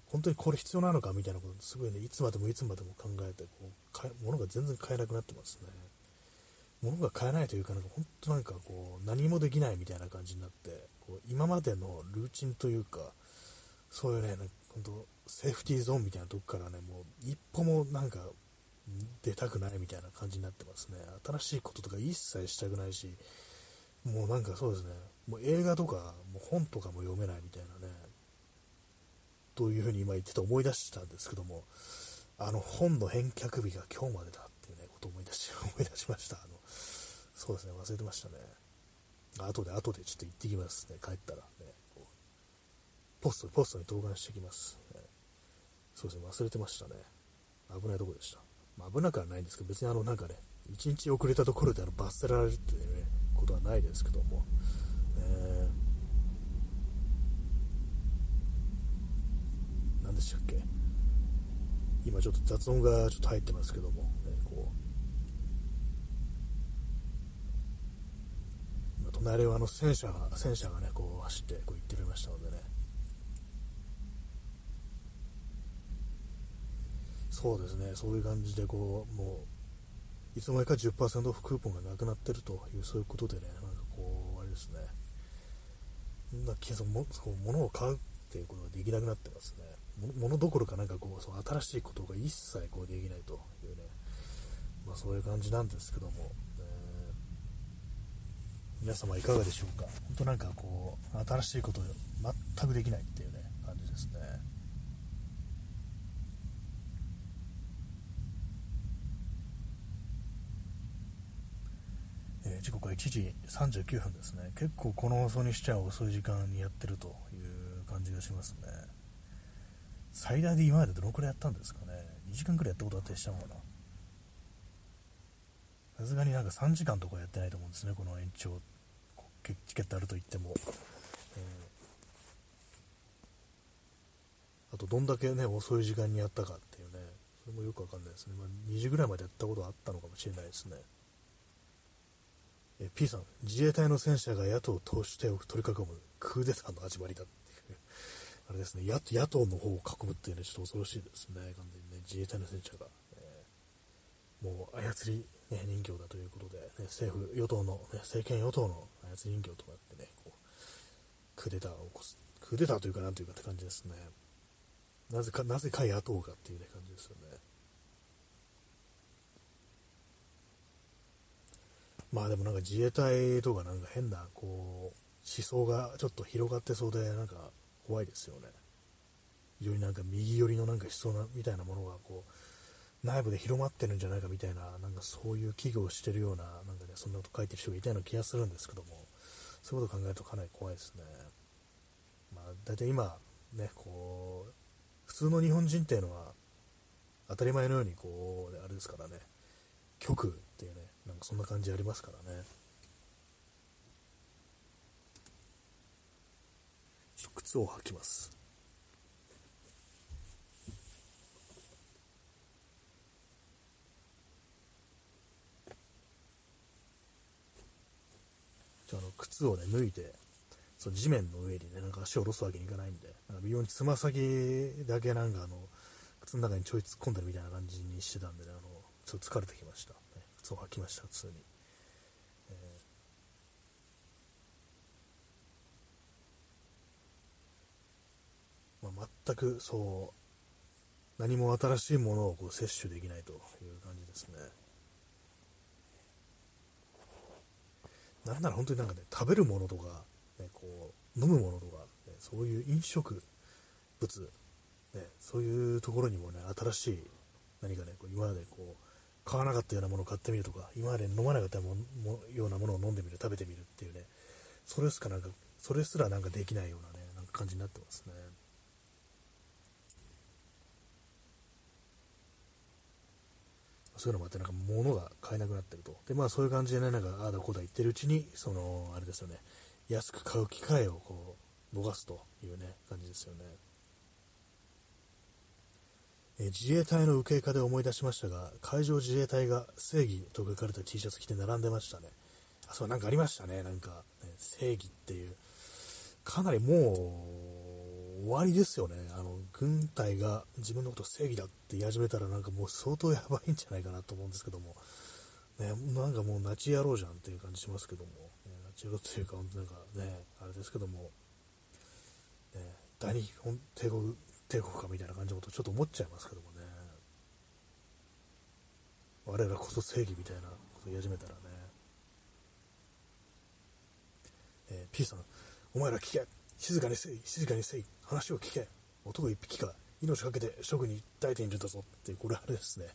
本当にこれ必要なのかみたいなことすごいね、いつまでもいつまでも考えて、こう、物が全然買えなくなってますね。物が買えないというか、なんか本当なんかこう、何もできないみたいな感じになって、こう今までのルーチンというか、そういうね、本当セーフティーゾーンみたいなとこからね、もう一歩もなんか出たくないみたいな感じになってますね。新しいこととか一切したくないし、もうなんかそうですね、もう映画とか、もう本とかも読めないみたいなね、というふうに今言ってて思い出してたんですけども、あの本の返却日が今日までだっていうね、ことを思い出し、思い出しました。あの、そうですね、忘れてましたね。後で、後でちょっと行ってきますね、帰ったらね。ポスト、ポストに投函してきます、ね。そうですね、忘れてましたね。危ないとこでした。まあ、危なくはないんですけど、別にあの、なんかね、1日遅れたところであの罰せられるっていうね、ことはないですけども、何でしたっけ？今ちょっと雑音がちょっと入ってますけども、ね、こう。今隣はあの戦車が戦車がねこう走ってこう行っておりましたのでね。そうですね。そういう感じでこうもういつの間にか10%オフクーポンがなくなってるというそういうことでねなんかこうあれですね。な気がも物を買うっていうことができなくなってますね。物どころかなんかこうそう新しいことが一切こうできないというね、まあ、そういう感じなんですけども、えー、皆様いかがでしょうか。本当なんかこう新しいこと全くできないっていうね感じですね。え時刻は1時39分ですね。結構この放送にしちゃ遅い時間にやってるという感じがしますね。最大で今までどのくらいやったんですかね。2時間くらいやったことあったりしたのかな。さすがになんか3時間とかやってないと思うんですね。この延長。チケットあると言っても、えー、あとどんだけね遅い時間にやったかっていうね。それもよくわかんないですね、まあ、2時ぐらいまでやったことあったのかもしれないですね。え P さん自衛隊の戦車が野党党首手を取り囲むクーデターの始まりだ あれですね、野野党の方を囲むっていうのはちょっと恐ろしいですね、完全にね、自衛隊の戦車が、えー、もう操り、ね、人形だということで、ね、政府、与党の、ね、政権与党の操り人形となってね、こう、クーデターを起こす、クーデターというかなんというかって感じですね。なぜか、なぜか野党がっていうね、感じですよね。まあでもなんか自衛隊とかなんか変な、こう、思想がちょっと広がってそうで、なんか、怖いですよね。非常になんか右寄りのなんか思想なみたいなものがこう内部で広まってるんじゃないかみたいな、なんかそういう危惧をしてるような、なんかね、そんなこと書いてる人がいたような気がするんですけども、そういうことを考えるとかなり怖いですね。まあ、大体今、ね、こう、普通の日本人っていうのは、当たり前のようにこう、あれですからね、極っていうね、なんかそんな感じありますからね。靴を履きますじゃあの靴をね脱いでその地面の上にねなんか足を下ろすわけにいかないんでなんか微妙につま先だけなんかあの靴の中にちょい突っ込んでるみたいな感じにしてたんでねあのちょっと疲れてきました、靴を履きました普通に。まあ、全くそう何も新しいものをこう摂取できないという感じですね。なんなら本当になんかね食べるものとか、ね、こう飲むものとか、ね、そういう飲食物、ね、そういうところにもね新しい何かねこう今までこう買わなかったようなものを買ってみるとか今まで飲まなかったももようなものを飲んでみる食べてみるっていうねそれすかなんかそれすらなんかできないようなねなんか感じになってますねそういうのもあって、なんか物が買えなくなってると。で、まあそういう感じでね、なんかああだこうだ言ってるうちに、その、あれですよね、安く買う機会をこう、逃すというね、感じですよね。自衛隊の受け課で思い出しましたが、海上自衛隊が正義と書かれた T シャツ着て並んでましたね。あ、そう、なんかありましたね。なんか、ね、正義っていう、かなりもう、終わりですよね。あの、軍隊が自分のこと正義だって言い始めたらなんかもう相当やばいんじゃないかなと思うんですけども、ね、なんかもうナチ野郎じゃんっていう感じしますけども、ね、ナチ野郎っていうか、本当なんかね、あれですけども、ね、大日本帝国、帝国かみたいな感じのことちょっと思っちゃいますけどもね、我らこそ正義みたいなこと言い始めたらね、えー、P さん、お前ら聞け。静かにせい静かにせい。話を聞け。男一匹か命かけて職に訴えているんだぞ。ってこれあれですね。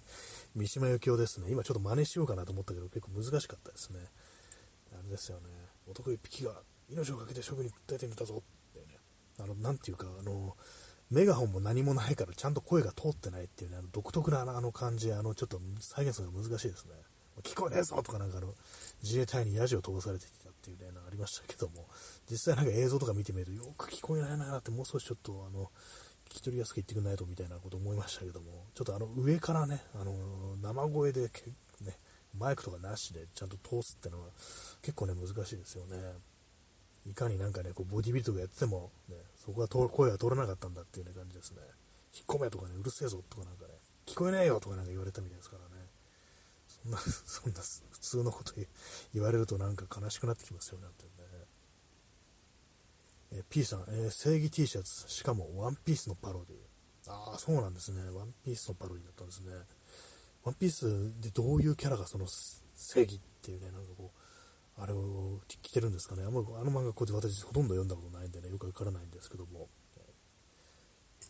三島由紀夫ですね。今ちょっと真似しようかなと思ったけど結構難しかったですね。あれですよね。男一匹が命をかけて職に訴えているんだぞ。ってね。あのなんていうかあのメガホンも何もないからちゃんと声が通ってないっていうねあの独特なあの感じあのちょっと再現するのが難しいですね。聞こえねえぞとかなんかあの自衛隊にヤジを飛ばされてきたっていうねありましたけども。実際なんか映像とか見てみるとよく聞こえないなってもう少しちょっとあの聞き取りやすく言ってくんないとみたいなこと思いましたけども。ちょっとあの上からねあの生声でねマイクとかなしでちゃんと通すってのは結構ね難しいですよね。いかになんかねこうボディビルとかやってても、ね、そこは声が通らなかったんだっていう、ね、感じですね引っ込めとかねうるせえぞとかなんかね聞こえねえよとかなんか言われたみたいですからねそんな そんな普通のこと言われるとなんか悲しくなってきますよねえ P さん、えー、正義 T シャツ、しかもワンピースのパロディ。ああ、そうなんですね。ワンピースのパロディだったんですね。ワンピースでどういうキャラがその正義っていうね、なんかこう、あれを着てるんですかね。あんまあの漫画こうで私ほとんど読んだことないんでね、よくわからないんですけども、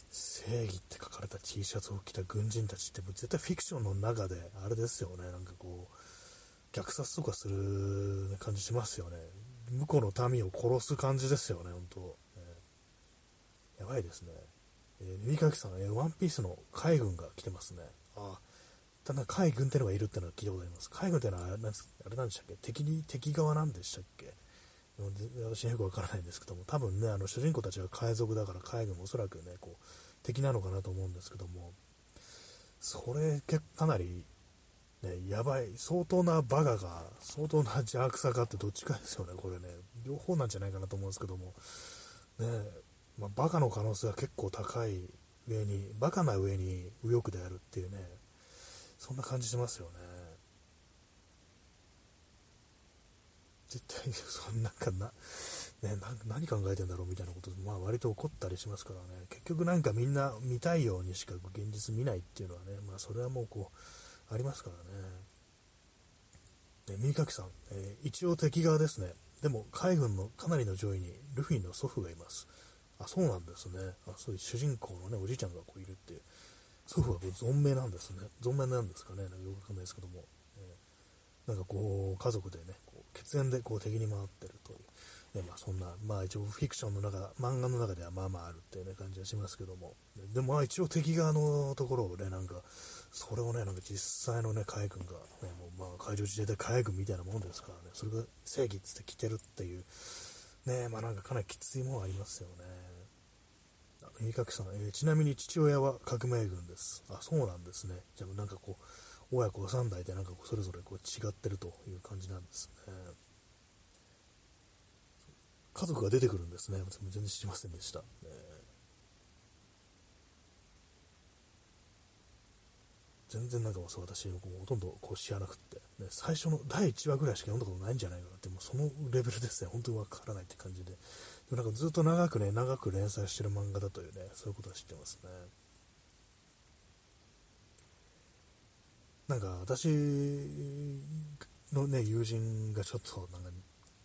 正義って書かれた T シャツを着た軍人たちってもう絶対フィクションの中で、あれですよね、なんかこう、虐殺とかする感じしますよね。向こうの民を殺す感じですよね、本当、えー、やばいですね。えー、耳かきさん、えー、ワンピースの海軍が来てますね。あただ海軍ってのがいるってのは聞いたことあります。海軍ってのはあれなんでしたっけ？敵に、敵側なんでしたっけ？私よくわからないんですけども、多分ね、あの主人公たちが海賊だから海軍もおそらくね、こう、敵なのかなと思うんですけども、それ、かなりね、やばい、相当なバカが、相当な邪悪さがあってどっちかですよね、これね。両方なんじゃないかなと思うんですけども、ね、まあ、バカの可能性は結構高い上に、バカな上に右翼であるっていうね、そんな感じしますよね。絶対、そんなんかな、ね、何考えてんだろうみたいなこと、まあ割と起こったりしますからね、結局なんかみんな見たいようにしか現実見ないっていうのはね、まあそれはもうこう、ありますからね。で、三垣さん、えー、一応敵側ですね。でも、海軍のかなりの上位にルフィの祖父がいます。あ、そうなんですね。あ、そういう主人公のね、おじいちゃんがこういるっていう。祖父は存命なんですね。存命なんですかね。なんかよくわかんないですけども。えー、なんかこう、家族でね、こう血縁でこう敵に回ってるという。ね、まあそんな、まあ一応フィクションの中、漫画の中ではまあまああるっていうね感じはしますけども。でもまあ一応敵側のところをね、なんか、それをね、なんか実際のね、海軍が、ね、もうまあ海上自衛隊海軍みたいなもんですからね、それが正義っつって来てるっていう、ね、まあなんかかなりきついものありますよね。三垣さん、えー、ちなみに父親は革命軍です。あ、そうなんですね。じゃあなんかこう、親子3代でなんかこうそれぞれこう違ってるという感じなんですね。家族が出てくるんですね。全然知りませんでした。全然なんかもう私ほとんどこう知らなくって、ね、最初の第1話ぐらいしか読んだことないんじゃないかなってもうそのレベルですね本当にわからないって感じでなんかずっと長くね長く連載してる漫画だというねそういうことは知ってますね。なんか私のね友人がちょっとなんか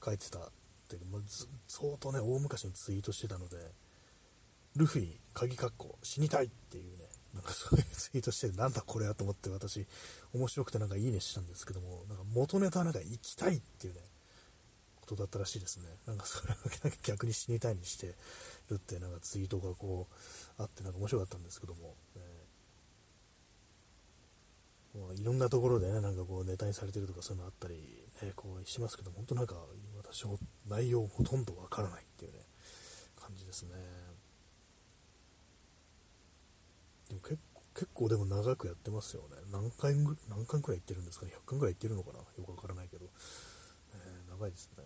書いてたってもう相当ね大昔にツイートしてたのでルフィ鍵括弧死にたいっていうねなんかそういうツイートして、なんだこれやと思って私、面白くてなんかいいねしたんですけども、なんか元ネタなんか行きたいっていうね、ことだったらしいですね。なんかそれを逆に死にたいにしてるってなんかツイートがこうあってなんか面白かったんですけども、えー、いろんなところでね、なんかこうネタにされてるとかそういうのあったり、ね、こうしますけど、本当なんか私内容ほとんどわからないっていうね、感じですね。でも結構、結構でも長くやってますよね。何回ぐ、何回くらい行ってるんですかね。100回ぐらい行ってるのかなよくわからないけど。えー、長いですね。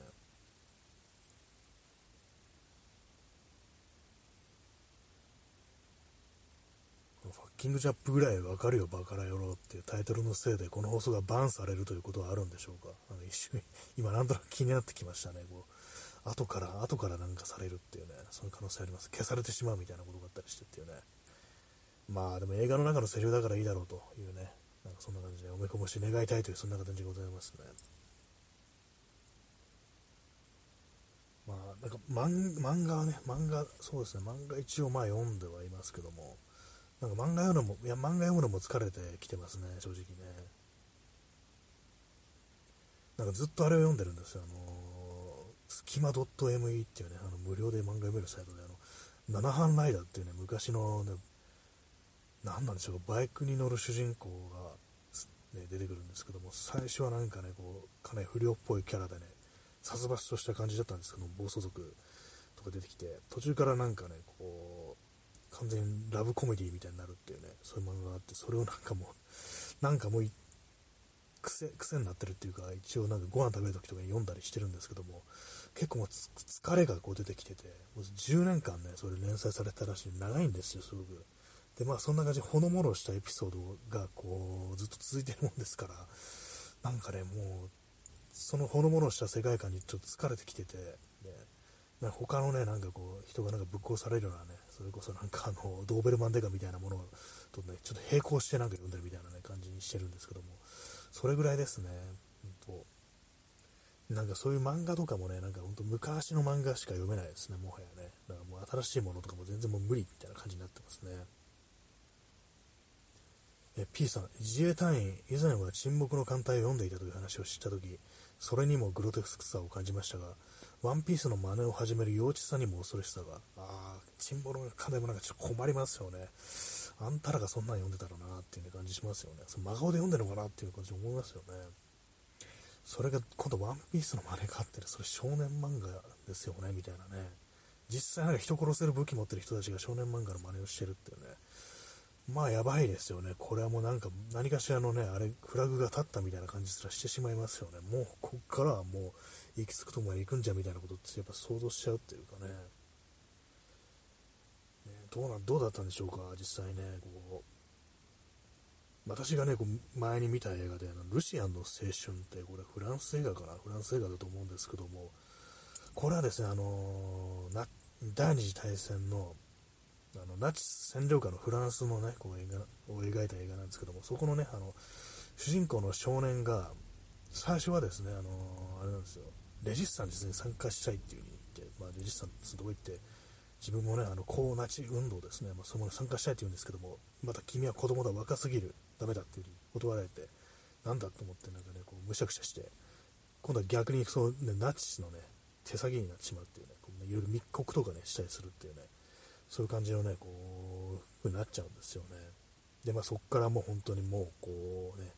キングジャップぐらいわかるよ、バカラ野郎っていうタイトルのせいで、この放送がバンされるということはあるんでしょうか。なんか一瞬、今なんとなく気になってきましたね。こう後から、後からなんかされるっていうね、そういう可能性あります。消されてしまうみたいなことがあったりしてっていうね。まあでも映画の中のセリフだからいいだろうというね、なんかそんな感じでおめこぼし願いたいというそんな感じでございますね。まあなんか漫画はね、漫画、そうですね、漫画一応まあ読んではいますけども、なんか漫画読むのも、いや漫画読むのも疲れてきてますね、正直ね。なんかずっとあれを読んでるんですよ、あのー、スキマ .me っていうね、あの無料で漫画読めるサイトで、あの、七班ライダーっていうね、昔のね、何なんでしょうバイクに乗る主人公が、ね、出てくるんですけども、最初はなんかね、こう、かなり不良っぽいキャラでね、殺伐とした感じだったんですけど、暴走族とか出てきて、途中からなんかね、こう、完全にラブコメディみたいになるっていうね、そういう漫画があって、それをなんかもう、なんかもう、癖、癖になってるっていうか、一応なんかご飯食べる時とかに読んだりしてるんですけども、結構もう疲れがこう出てきてて、もう10年間ね、それ連載されたらしい長いんですよ、すごく。で、まあそんな感じほのもろしたエピソードがこう、ずっと続いてるもんですから、なんかね、もう、そのほのもろした世界観にちょっと疲れてきてて、ね、他のね、なんかこう、人がなんかぶっ殺されるようなね、それこそなんかあの、ドーベルマンデカみたいなものとね、ちょっと並行してなんか読んでるみたいなね、感じにしてるんですけども、それぐらいですね、ほんと。なんかそういう漫画とかもね、なんかほんと昔の漫画しか読めないですね、もはやね。だからもう新しいものとかも全然もう無理みたいな感じになってますね。え P さん、自衛隊員、以前は沈黙の艦隊を読んでいたという話を知ったとき、それにもグロテスクさを感じましたが、ワンピースの真似を始める幼稚さにも恐ろしさが、ああ、沈黙の艦隊もなんかちょっと困りますよね。あんたらがそんなん読んでたらなっていう感じしますよね。その真顔で読んでるのかなっていう感じ思いますよね。それが今度ワンピースの真似かって、それ少年漫画ですよね、みたいなね。実際なんか人殺せる武器持ってる人たちが少年漫画の真似をしてるっていうね。まあやばいですよね。これはもうなんか何かしらのね、あれ、フラグが立ったみたいな感じすらしてしまいますよね。もうこっからはもう行き着くとこまで行くんじゃみたいなことってやっぱ想像しちゃうっていうかね。ねどうな、どうだったんでしょうか、実際ね、こう。私がね、こう前に見た映画で、ルシアンの青春って、これフランス映画かな？フランス映画だと思うんですけども、これはですね、あのー、第二次大戦のあのナチス占領下のフランスのね、こう映画を描いた映画なんですけども、そこのね、あの、主人公の少年が、最初はですね、あのあれなんですよ、レジスタンスに参加したいっていう風に言って、まあ、レジスタンスのとこ行って、自分もね、あの、抗ナチ運動ですね、まあ、その参加したいって言うんですけども、また君は子供だ、若すぎる、ダメだっていう風に断られて、なんだと思ってなんかね、こう、むしゃくしゃして、今度は逆にそう、ね、ナチスのね、手先になってしまうっていうね、こうねいろいろ密告とかね、したりするっていうね、そういう感じのね、こう、ふうになっちゃうんですよね。で、まあそこからもう本当にもう、こうね、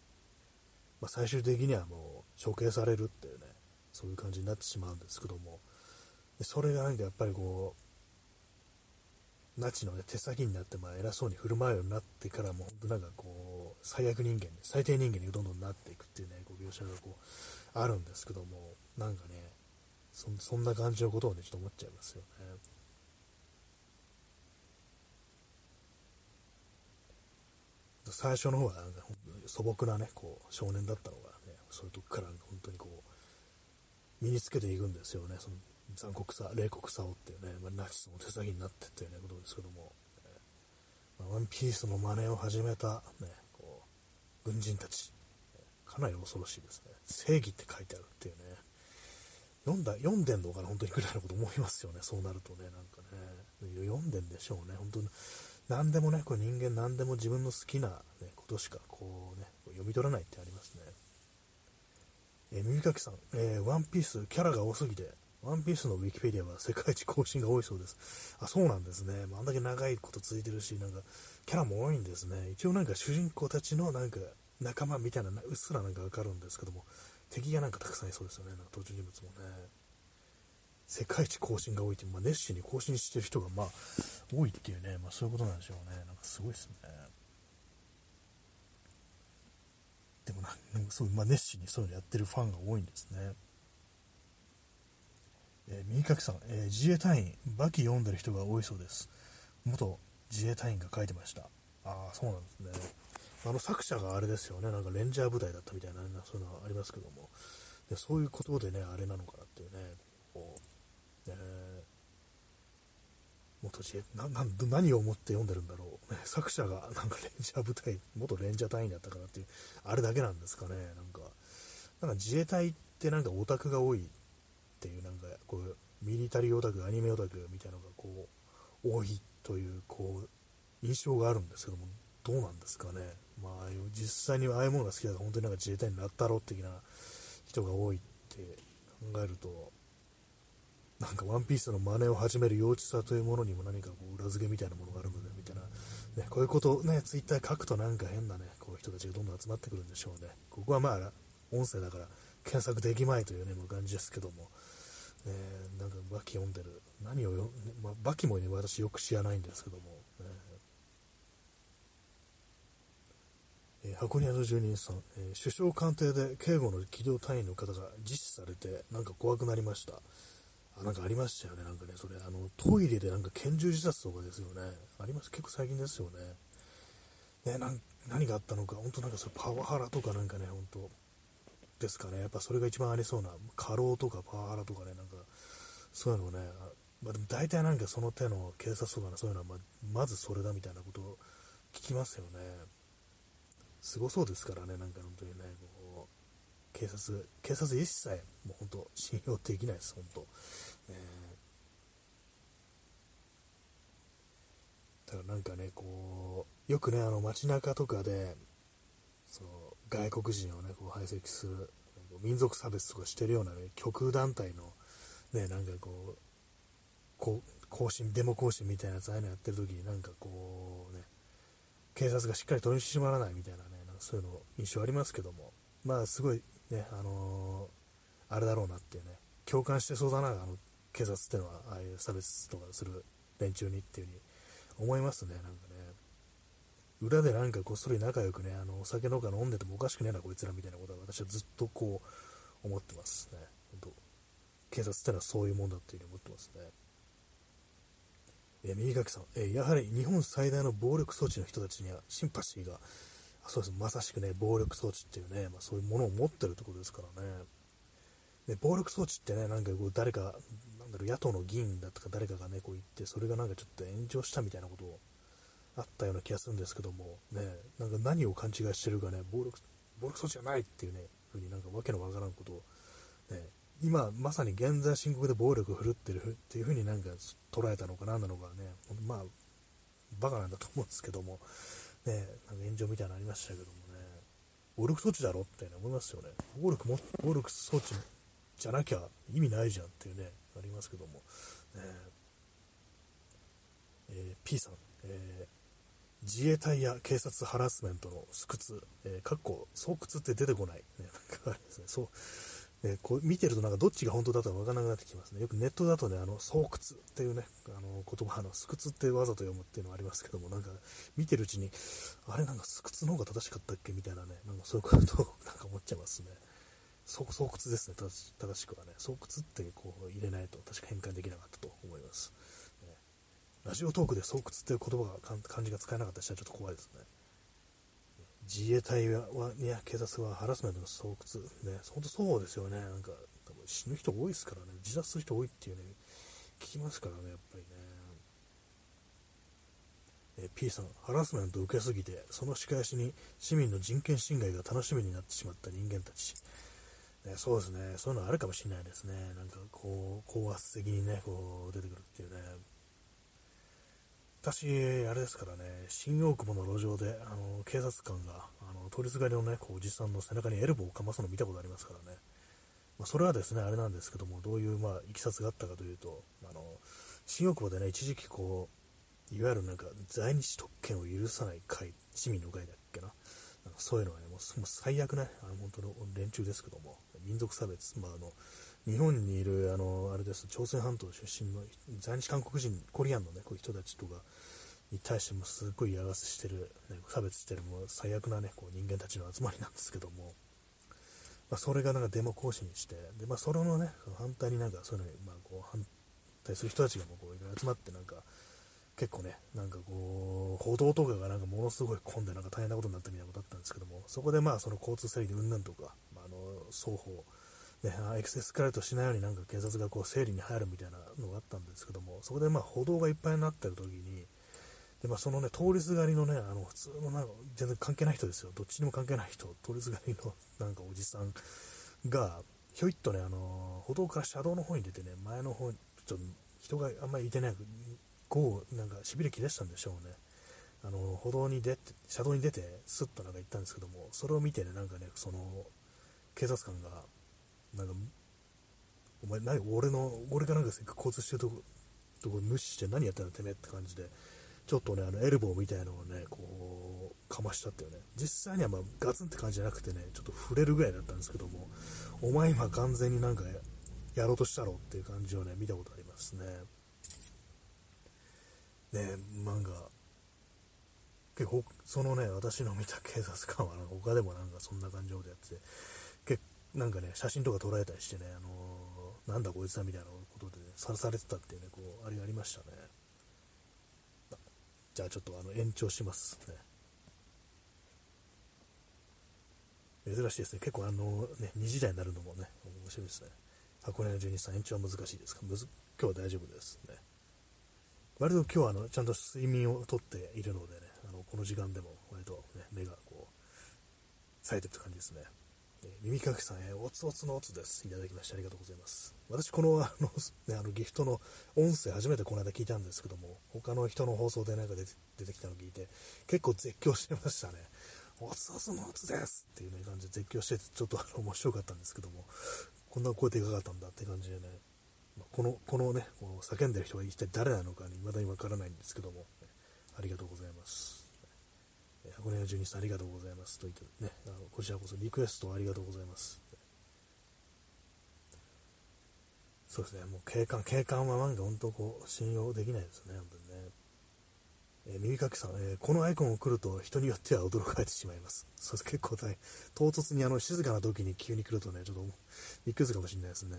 まあ、最終的にはもう処刑されるっていうね、そういう感じになってしまうんですけども、でそれがなんかやっぱりこう、ナチの、ね、手先になって、まあ、偉そうに振る舞うようになってからも、本当なんかこう、最悪人間、最低人間にどんどんなっていくっていうね、こう描写がこう、あるんですけども、なんかね、そんな感じのことをね、ちょっと思っちゃいますよね。最初の方はなんか素朴なね、こう、少年だったのがね、そういうとこから本当にこう、身につけていくんですよね、その残酷さ、冷酷さをっていうね、まあ、ナチスの手先になってっていうね、ことですけども、まあ、ワンピースの真似を始めた、ね、こう、軍人たち、かなり恐ろしいですね。正義って書いてあるっていうね、読んだ、読んでんのかな、本当にぐらいのこと思いますよね、そうなるとね、なんかね、読んでんでしょうね、本当に。何でもね、これ人間何でも自分の好きな、ね、ことしかこうね、読み取らないってありますね。えー、耳かきさん、えー、ワンピースキャラが多すぎて、ワンピースのウィキペディアは世界一更新が多いそうです。あ、そうなんですね。あ、んだけ長いこと続いてるし、なんか、キャラも多いんですね。一応なんか主人公たちのなんか仲間みたいな、うっすらなんかわかるんですけども、敵がなんかたくさんいそうですよね。なんか登場人物もね。世界一更新が多いって、まあ、熱心に更新してる人がまあ多いっていうね、まあ、そういうことなんでしょうね。なんかすごいですね。でもなんそうまあ、熱心にそういうのやってるファンが多いんですね。えー、右かきさん、えー、自衛隊員、バキ読んでる人が多いそうです。元自衛隊員が書いてました。ああ、そうなんですね。あの作者があれですよね、なんかレンジャー部隊だったみたいな、そういうのはありますけども、でそういうことでね、あれなのかなっていうね、こう、え、元自衛なな何を思って読んでるんだろう、ね、作者がなんかレンジャー部隊、元レンジャー隊員だったからっていう、あれだけなんですかね、なんか、なんか自衛隊ってなんかオタクが多いっていう、なんかこう、ミリタリーオタク、アニメオタクみたいなのがこう、多いという、こう、印象があるんですけども、どうなんですかね。まあ、実際にああいうものが好きだから本当になんか自衛隊になったろう的な人が多いって考えると、なんかワンピースの真似を始める幼稚さというものにも何かこう裏付けみたいなものがあるので、みたいな、ね、こういうことをね、ツイッター書くとなんか変なね、こう人たちがどんどん集まってくるんでしょうね。ここはまあ、音声だから検索できまいというね、もう感じですけども、ね、なんかバキ読んでる。何をよ、まあ、バキもね、私よく知らないんですけども、え箱庭の住人さん、え首相官邸で警護の機動隊員の方が実施されて、なんか怖くなりました。あ、なんかありましたよね、なんかね、それ、あの、トイレでなんか拳銃自殺とかですよね。あります、結構最近ですよね。ね、なん何があったのか、本当なんかそれパワハラとかなんかね、本当ですかね、やっぱそれが一番ありそうな、過労とかパワハラとかね、なんか、そういうのをね、まあ、でも大体なんかその手の警察とかね、そういうのはままずそれだみたいなことを聞きますよね。すごそうですからね、なんか本当にね、こう警察、警察一切、もう本当、信用できないです、本当。えー、だからなんかね、こう、よくね、あの街中とかで、その外国人をね、こう排斥する、民族差別とかしてるようなね、極右団体の、ね、なんかこう、こう行進、デモ行進みたいなやつ、ああいうのやってる時に、なんかこうね、警察がしっかり取り締まらないみたいなそういうの印象ありますけども、まあすごいね、あのー、あれだろうなっていうね、共感してそうだな、あの警察っていうのは、ああいう差別とかする連中にっていう風に思いますね、なんかね。裏でなんかこっそり仲良くね、あのお酒とか飲んでてもおかしくねえな、こいつらみたいなことは私はずっとこう思ってますね。本当警察ってのはそういうもんだっていう風に思ってますね。え右書きさん、えやはり日本最大の暴力装置の人たちにはシンパシーがそうです、まさしくね、暴力装置っていうね、まあ、そういうものを持ってるってことですからね。で暴力装置ってね、なんかこう誰か、なんだろう、野党の議員だとか誰かがね、こう言って、それがなんかちょっと炎上したみたいなことをあったような気がするんですけども、ね、なんか何を勘違いしてるかね、暴力、暴力装置じゃないっていうね、ふうになんかわけのわからんことを、ね、今まさに現在深刻で暴力を振るってるっていうふうになんか捉えたのか何なのかね、まあ、バカなんだと思うんですけども、ね、なんか炎上みたいなのありましたけどもね、暴力装置だろって、思いますよね。暴力も、暴力装置じゃなきゃ意味ないじゃんっていうね、ありますけども、ねえー、P さん、えー、自衛隊や警察ハラスメントの巣窟、えー、かっこ、巣窟って出てこない。ね、なんかあれですね、そう、ね、こう見てるとなんかどっちが本当だと分からなくなってきますね。よくネットだとね、あの、巣窟っていうね、あの言葉、の、巣窟ってわざと読むっていうのはありますけども、なんか見てるうちに、あれなんか巣窟の方が正しかったっけ？みたいなね、なんかそういうことを なんか思っちゃいますね。巣窟ですね、正しくはね。巣窟ってこう入れないと確か変換できなかったと思います。ね、ラジオトークで巣窟っていう言葉が漢字が使えなかった人はちょっと怖いですね。自衛隊は、ね、警察はハラスメントの巣窟、ね、本当そうですよね、なんか、多分死ぬ人多いですからね、自殺する人多いっていうね、聞きますからね、やっぱりね。え P さん、ハラスメント受けすぎて、その仕返しに市民の人権侵害が楽しみになってしまった人間たち。ね、そうですね、そういうのあるかもしれないですね。なんかこう、高圧的にね、こう出てくるっていうね。私、あれですからね、新大久保の路上で、あの、警察官が、あの、通りすがりのね、こう、おじさんの背中にエルボーをかますのを見たことありますからね。まあ、それはですね、あれなんですけども、どういう、まあ、いきさつがあったかというと、あの、新大久保でね、一時期こう、いわゆるなんか、在日特権を許さない会、市民の会だっけな。なんかそういうのはね、もう最悪ね、あの本当の連中ですけども、民族差別、まあ、あの、日本にいる、あの、あれです、朝鮮半島出身の在日韓国人、コリアンのね、こういう人たちとかに対してもすっごい嫌がらせしてる、ね、差別してる、もう最悪なね、こう人間たちの集まりなんですけども、まあ、それがなんかデモ行進して、で、まあ、それのね、反対になんかそういうのに、まあ、こう、反対する人たちがもうこういろいろ集まって、なんか、結構ね、なんかこう、歩道とかがなんかものすごい混んでなんか大変なことになったみたいなことだったんですけども、そこでまあその交通整理でうんぬんとか、まあ、あの双方、ね、エクセスカレートしないようになんか警察がこう整理に入るみたいなのがあったんですけども、そこでまあ歩道がいっぱいになってる時に、でまあ、そのね、通りすがりのね、あの普通のなんか全然関係ない人ですよ、どっちにも関係ない人、通りすがりのなんかおじさんが、ひょいっとね、あの歩道から車道の方に出てね、前の方に、ちょっと人があんまりいてない、こう、なんかしびれ切らしたんでしょうね。あの歩道に出て、車道に出て、スッとなんか行ったんですけども、それを見てね、なんかね、その、警察官が、なんか、お前、何、俺の、俺がなんか交通してるとこ、とこ無視して何やってんだてめえって感じで、ちょっとね、あのエルボーみたいなのをね、こう、かましちゃったよね。実際にはまあガツンって感じじゃなくてね、ちょっと触れるぐらいだったんですけども、お前今完全になんかやろうとしたろっていう感じをね、見たことありますね。ね、なんか、結構、そのね、私の見た警察官は、他でもなんかそんな感じのことやってて、なんかね、写真とか撮られたりしてね、あのー、なんだこいつだみたいなことで、ね、さらされてたっていうね、こう、あれがありましたね。じゃあちょっとあの延長しますね。珍しいですね。結構あのね、2時台になるのもね、面白いですね。箱根の12さん延長は難しいですか？むず今日は大丈夫ですね。割と今日はあのちゃんと睡眠をとっているのでね、あのこの時間でも割と、ね、目がこう、冴えてるって感じですね。耳かきさん、え、おつおつのおつです。いただきましてありがとうございます。私、この、あの、ね、あのギフトの音声初めてこの間聞いたんですけども、他の人の放送でなんか出て出てきたのを聞いて、結構絶叫してましたね。おつおつのおつですっていう、ね、感じで絶叫してて、ちょっとあの面白かったんですけども、こんな声でかかったんだって感じでね、ま、この、このね、この叫んでる人が一体誰なのかに未だにわからないんですけども、ありがとうございます。箱根の12さんありがとうございますと言ってね、あのこちらこそリクエストありがとうございます。そうですね、もう警官、警官はなんか本当こう、信用できないですね、本当にね。えー、耳かきさん、えー、このアイコンを来ると人によっては驚かれてしまいます。そうです、結構大唐突にあの静かな時に急に来るとね、ちょっとびっくりするかもしれないですね。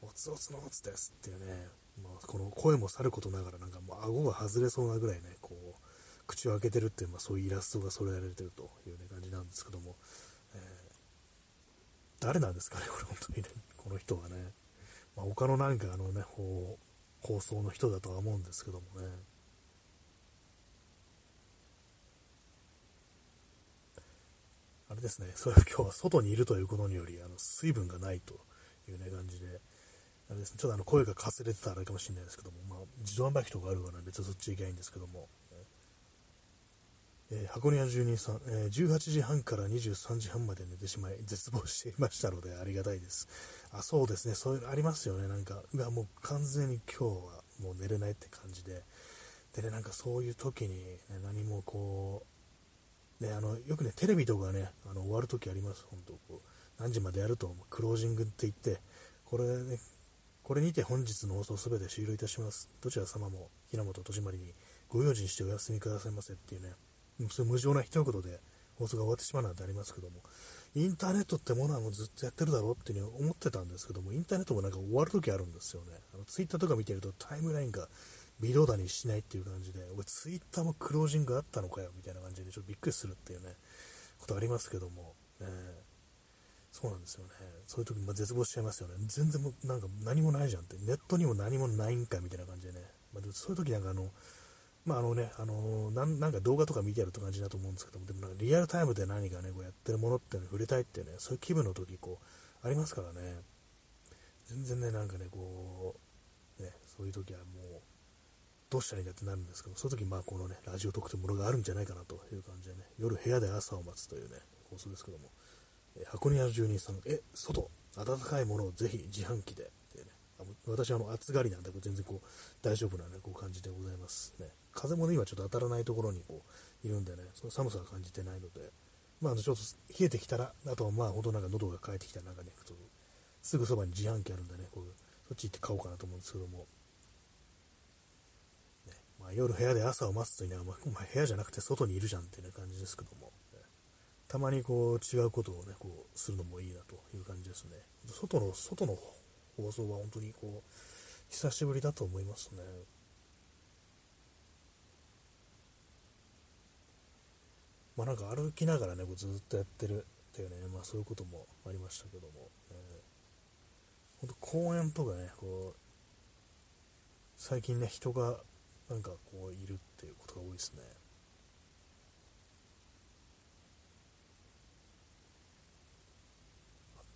おつおつのおつですっていうね、まあ、この声もさることながらなんかもう顎が外れそうなぐらいね、こう、口を開けてるっていう、まあ、そういうイラストが添えられてるという、ね、感じなんですけども、えー、誰なんですかね、これ本当にね、この人はね。まあ、他のなんかあのね、放送の人だとは思うんですけどもね。あれですね、それは今日は外にいるということにより、あの水分がないというね、感じで、あれですね、ちょっとあの声がかすれてたらあれかもしれないですけども、まあ、自動販売機とかあるから別にそっち行けばいいんですけども、えー、箱根屋住人さん、えー、18時半から23時半まで寝てしまい、絶望していましたので、ありがたいです。あ、そうですね、そういうのありますよね、なんか、うわ、もう完全に今日はもう寝れないって感じで、でね、なんかそういう時に、ね、何もこう、ね、あの、よくね、テレビとかね、あの終わる時あります、本当こう、何時までやると、クロージングって言って、これね、これにて本日の放送すべて終了いたします。どちら様も、平本戸締まりにご用心してお休みくださいませっていうね、そういう無情な一言で放送が終わってしまうなんてありますけども、インターネットってものはもうずっとやってるだろうっていうに思ってたんですけども、インターネットもなんか終わる時あるんですよね。あのツイッターとか見てるとタイムラインが微動だにしないっていう感じで、俺ツイッターもクロージングあったのかよみたいな感じでちょっとびっくりするっていうね、ことありますけども、ね、そうなんですよね。そういう時、ま絶望しちゃいますよね。全然もなんか何もないじゃんって、ネットにも何もないんかみたいな感じでね、まあ、でそういう時なんかあの、まああのね、あのー、なんか動画とか見てやるって感じだと思うんですけども、でもなんかリアルタイムで何かね、こうやってるものっていうのに触れたいっていうね、そういう気分の時、こう、ありますからね、全然ね、なんかね、こう、ね、そういう時はもう、どうしたらいいんだってなるんですけど、そういう時、まあこのね、ラジオトークというものがあるんじゃないかなという感じでね、夜部屋で朝を待つというね、放送ですけども、え箱根屋住人さん、え、外、暖かいものをぜひ自販機で、私はあの暑がりなんで、全然こう大丈夫な、ね、こう感じでございますね。風もね、今ちょっと当たらないところにこういるんでね、その寒さが感じてないので、まあ、ちょっと冷えてきたら、あとはまあ、ほんとなんか喉が渇いてきたら、なんかね、すぐそばに自販機あるんでね、こうそっち行って買おうかなと思うんですけども、ねまあ、夜部屋で朝を待つというのは、まあ、まあ、部屋じゃなくて外にいるじゃんっていう感じですけども、ね、たまにこう違うことをね、こうするのもいいなという感じですね。外の、外の放送は本当にこう、久しぶりだと思いますね。まあなんか歩きながらね、こうずっとやってるっていうね、まあそういうこともありましたけども、えー、本当公園とかね、こう、最近ね、人がなんかこういるっていうことが多いですね。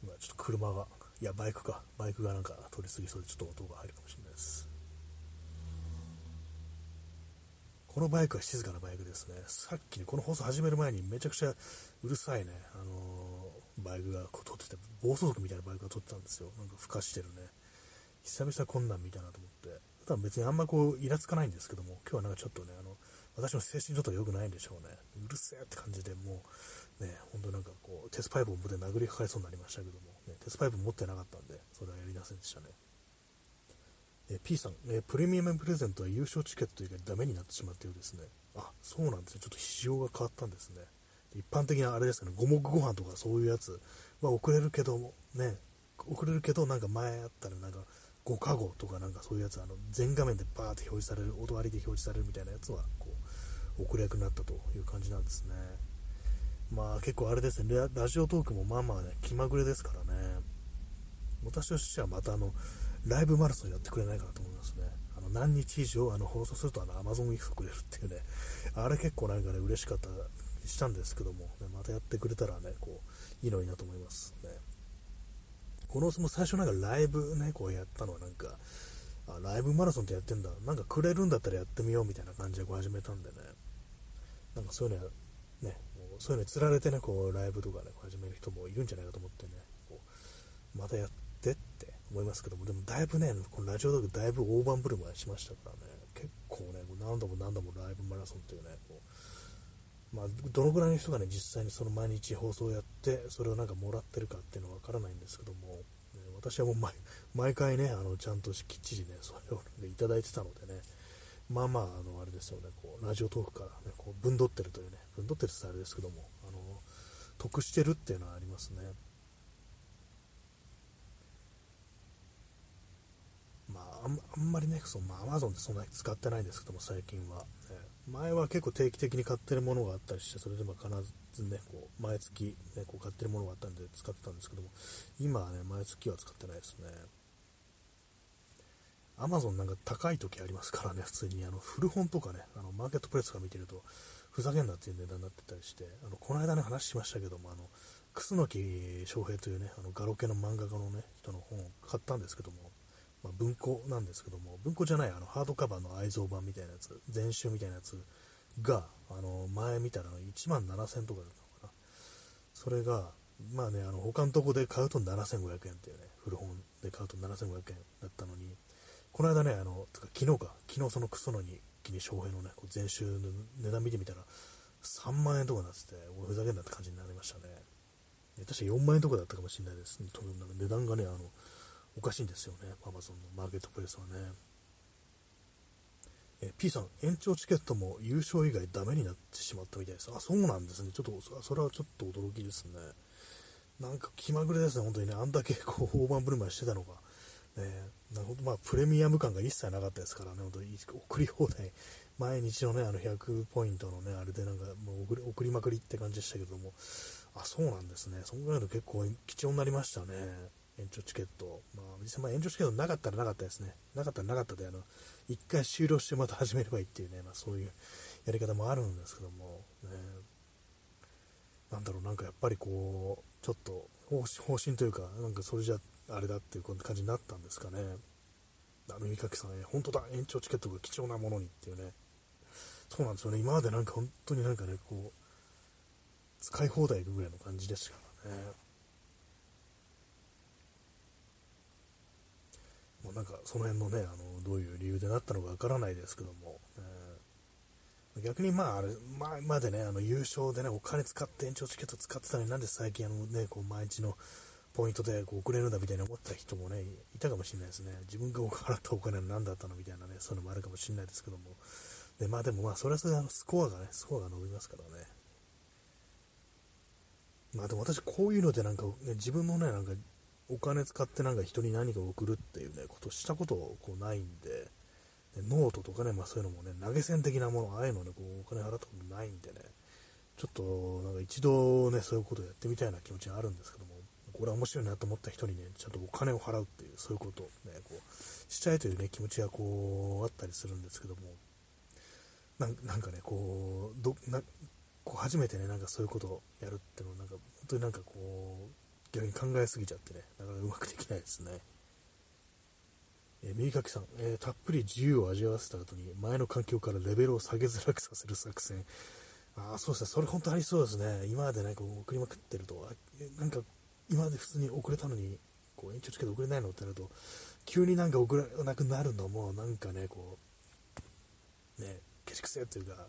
今ちょっと車がいや、バイクか。バイクがなんか通り過ぎそうでちょっと音が入るかもしれないです。このバイクは静かなバイクですね。さっきね、この放送始める前にめちゃくちゃうるさいね、あのー、バイクがこう撮ってて、暴走族みたいなバイクが撮ってたんですよ。なんかふかしてるね。久々こんなん見たなと思って。普段別にあんまこう、イラつかないんですけども、今日はなんかちょっとね、あの、私の精神状態良くないんでしょうね。うるせえって感じでもう、ね、ほんとなんかこう、鉄パイプを持って殴りかかりそうになりましたけども、ね、鉄パイプ持ってなかったんで、それはやりませんでしたね。え P さん、えプレミアムプレゼントは優勝チケット以外ダメになってしまったようですね。あ、そうなんですね。ちょっと仕様が変わったんですね。一般的なあれですかね、五目ご飯とかそういうやつは送れるけども、ね、送れるけど、なんか前あったらなんか、5カゴとかなんかそういうやつ、あの、全画面でバーって表示される、音割りで表示されるみたいなやつは、こう、送り役になったという感じなんですね。まあ結構あれですね、ラジオトークもまあまあね、気まぐれですからね。私としてはまたあの、ライブマラソンやってくれないかなと思いますね。あの何日以上あの放送するとあの Amazon ギフトくれるっていうね、あれ結構なんかね、嬉しかったしたんですけども、ね、またやってくれたらね、こう、いいのになと思いますね。このも最初なんかライブね、こうやったのはなんか、あ、ライブマラソンってやってんだ。なんかくれるんだったらやってみようみたいな感じでこう始めたんでね。なんかそういうの、そういうのに釣られてね、こうライブとかね、始める人もいるんじゃないかと思ってね、こうまたやってって思いますけども、でもだいぶね、このラジオトークだいぶ大盤振る舞いしましたからね、結構ね、何度も何度もライブマラソンっていうね、こうまあ、どのぐらいの人がね、実際にその毎日放送をやって、それをなんかもらってるかっていうのはわからないんですけども、ね、私はもう毎回ね、あのちゃんときっちりね、それを、ね、いただいてたのでね、まあまあ、あの、あれですよね、こう、ラジオトークからね、こう、分取ってるというね、分取ってるってあれですけども、あの、得してるっていうのはありますね。まあ、あんまりね、その、まあ、アマゾンってそんなに使ってないんですけども、最近は。前は結構定期的に買ってるものがあったりして、それでも必ずね、こう、毎月、ね、こう買ってるものがあったんで使ってたんですけども、今はね、毎月は使ってないですね。アマゾンなんか高い時ありますからね、普通にあの古本とかね、あのマーケットプレスとか見てると、ふざけんなっていう値段になってたりして、あのこの間ね、話しましたけども、あの楠木翔平というね、あのガロ系の漫画家のね、人の本を買ったんですけども、まあ、文庫なんですけども、文庫じゃないあのハードカバーの愛蔵版みたいなやつ、全集みたいなやつが、あの前見たら1万7000とかだったのかな。それが、まあね、あの他のとこで買うと7500円っていうね、古本で買うと7500円だったのに、この間ね、あの、つか昨日か、昨日そのクソのに、に翔平のね、こう前週の値段見てみたら、3万円とかなってて、おふざけんなって感じになりましたね。確か4万円とかだったかもしれないです。とんか値段がね、あの、おかしいんですよね。アマゾンのマーケットプレイスはね。え P さん、延長チケットも優勝以外ダメになってしまったみたいです。あ、そうなんですね。ちょっと、それはちょっと驚きですね。なんか気まぐれですね、本当にね。あんだけこう、大盤振る舞いしてたのが。ね、なるほど、まあ、プレミアム感が一切なかったですからね、本当に送り放題、毎日のね、あの100ポイントのね、あれでなんかもう送り送りまくりって感じでしたけども、あ、そうなんですね、そんぐらいの結構貴重になりましたね、延長チケット。まあ、実際、ま、延長チケットなかったらなかったですね、なかったらなかったで、あの、一回終了してまた始めればいいっていうね、まあ、そういうやり方もあるんですけども、ね、なんだろう、なんかやっぱりこう、ちょっと方針というか、なんかそれじゃあれだっていう感じになったんですかね。あの、三垣さん、本当だ、延長チケットが貴重なものにっていうね。そうなんですよね。今までなんか本当になんかね、こう、使い放題ぐらいの感じでしたからね。もうなんかその辺のね、あの、どういう理由でなったのかわからないですけども、えー、逆にまあ、あれ、前までね、あの、優勝でね、お金使って延長チケット使ってたのになんで最近あのね、こう、毎日のポイントでこう送れるんだみたいに思った人もね、いたかもしれないですね。自分が払ったお金は何だったのみたいなね、そういうのもあるかもしれないですけども。で、まあでもまあ、それはそれであのスコアがね、スコアが伸びますからね。まあでも私こういうのでなんか、ね、自分のね、なんかお金使ってなんか人に何か送るっていうね、ことしたことこうないんで、ノートとかね、まあそういうのもね、投げ銭的なもの、ああいうのね、こうお金払ったことないんでね、ちょっとなんか一度ね、そういうことをやってみたいな気持ちがあるんですけども、これ面白いなと思った人にね、ちゃんとお金を払うっていう、そういうことをね、こう、しちゃえというね、気持ちがこう、あったりするんですけども、なんかね、こう、どなこう初めてね、なんかそういうことをやるっていうのを、なんか、本当になんかこう、逆に考えすぎちゃってね、なかなかうまくできないですね。え、右書きさん、えー、たっぷり自由を味わわせた後に前の環境からレベルを下げづらくさせる作戦。ああ、そうですね。それ本当ありそうですね。今までなんか送りまくってると、なんか今まで普通に遅れたのに、こう延長チケット遅れないのってなると、急になんか遅れなくなるのも、なんかね、こう、ね、けしくせというか、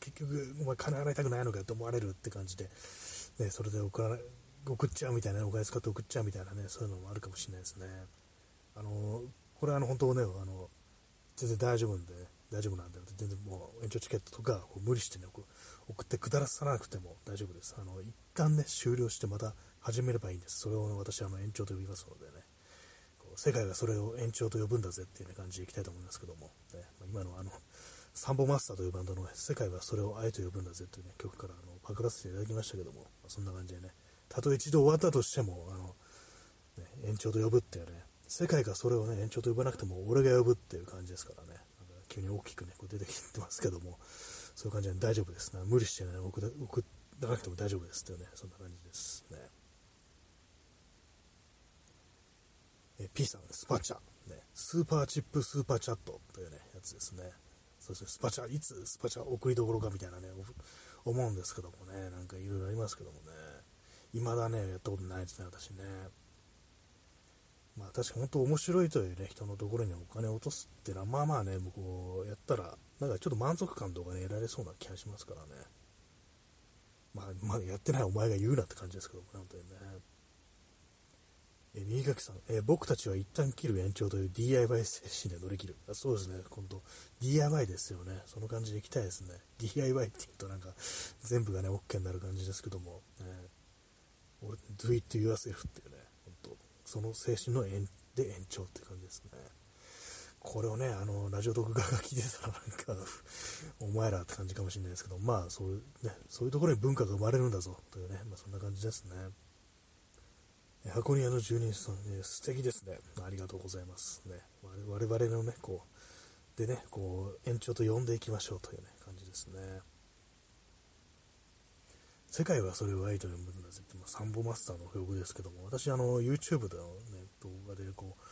結局、お前金払いたくないのかって思われるって感じで、ね、それで送ら送っちゃうみたいな、お金使って送っちゃうみたいなね、そういうのもあるかもしれないですね。あの、これあの、本当ね、あの、全然大丈夫なんで、大丈夫なんで、全然もう延長チケットとかこう無理してね、送ってくだらさなくても大丈夫です。あの、一旦ね、終了してまた始めればいいんです。それを、私はあの延長と呼びますのでね、こう世界がそれを延長と呼ぶんだぜっていう、ね、感じでいきたいと思いますけども、ね、今のあの、サンボマスターというバンドの、世界はそれを愛と呼ぶんだぜという、ね、曲からあのパクらせていただきましたけども、ま、そんな感じでね、たとえ一度終わったとしても、あの、ね、延長と呼ぶっていうね、世界がそれをね、延長と呼ばなくても、俺が呼ぶっていう感じですからね、なんか急に大きくね、こう出てきてますけども、そういう感じで大丈夫です。ね、無理してね、送らなくても大丈夫ですっていうね、そんな感じです。ね。え P さん、スパチャ、ね、スーパーチップスーパーチャットというね、やつですね。そうですね、スパチャ、いつスパチャ送りどころかみたいなね、思うんですけどもね、なんかいろいろありますけどもね、未だね、やったことないですね、私ね。まあ確かに本当面白いというね、人のところにお金を落とすっていうのは、まあまあね、僕をやったら、なんかちょっと満足感とかね、得られそうな気がしますからね。まあ、まだやってないお前が言うなって感じですけどもね、本当にね。え右書さん、え僕たちは一旦切る延長という DIY 精神で乗り切る。あそうですね、今度 DIY ですよね。その感じでいきたいですね。DIY って言うとなんか全部がね、OK になる感じですけども、ね、俺、do it yourself っていうね、本当その精神の延で延長って感じですね。これをね、あの、ラジオ特画が聞いてたらなんか お前らって感じかもしれないですけど、まあ、そういう、ね、そういうところに文化が生まれるんだぞ、というね、まあ、そんな感じですね。箱庭の住人さん、ね、素敵ですね。ありがとうございます。ね、我々のね、こう、でね、こう、延長と呼んでいきましょうというね、感じですね。世界はそれを愛と呼ぶんだぜって、まあ、サンボマスターの曲ですけども、私、あの、YouTube でのね、動画で、こう、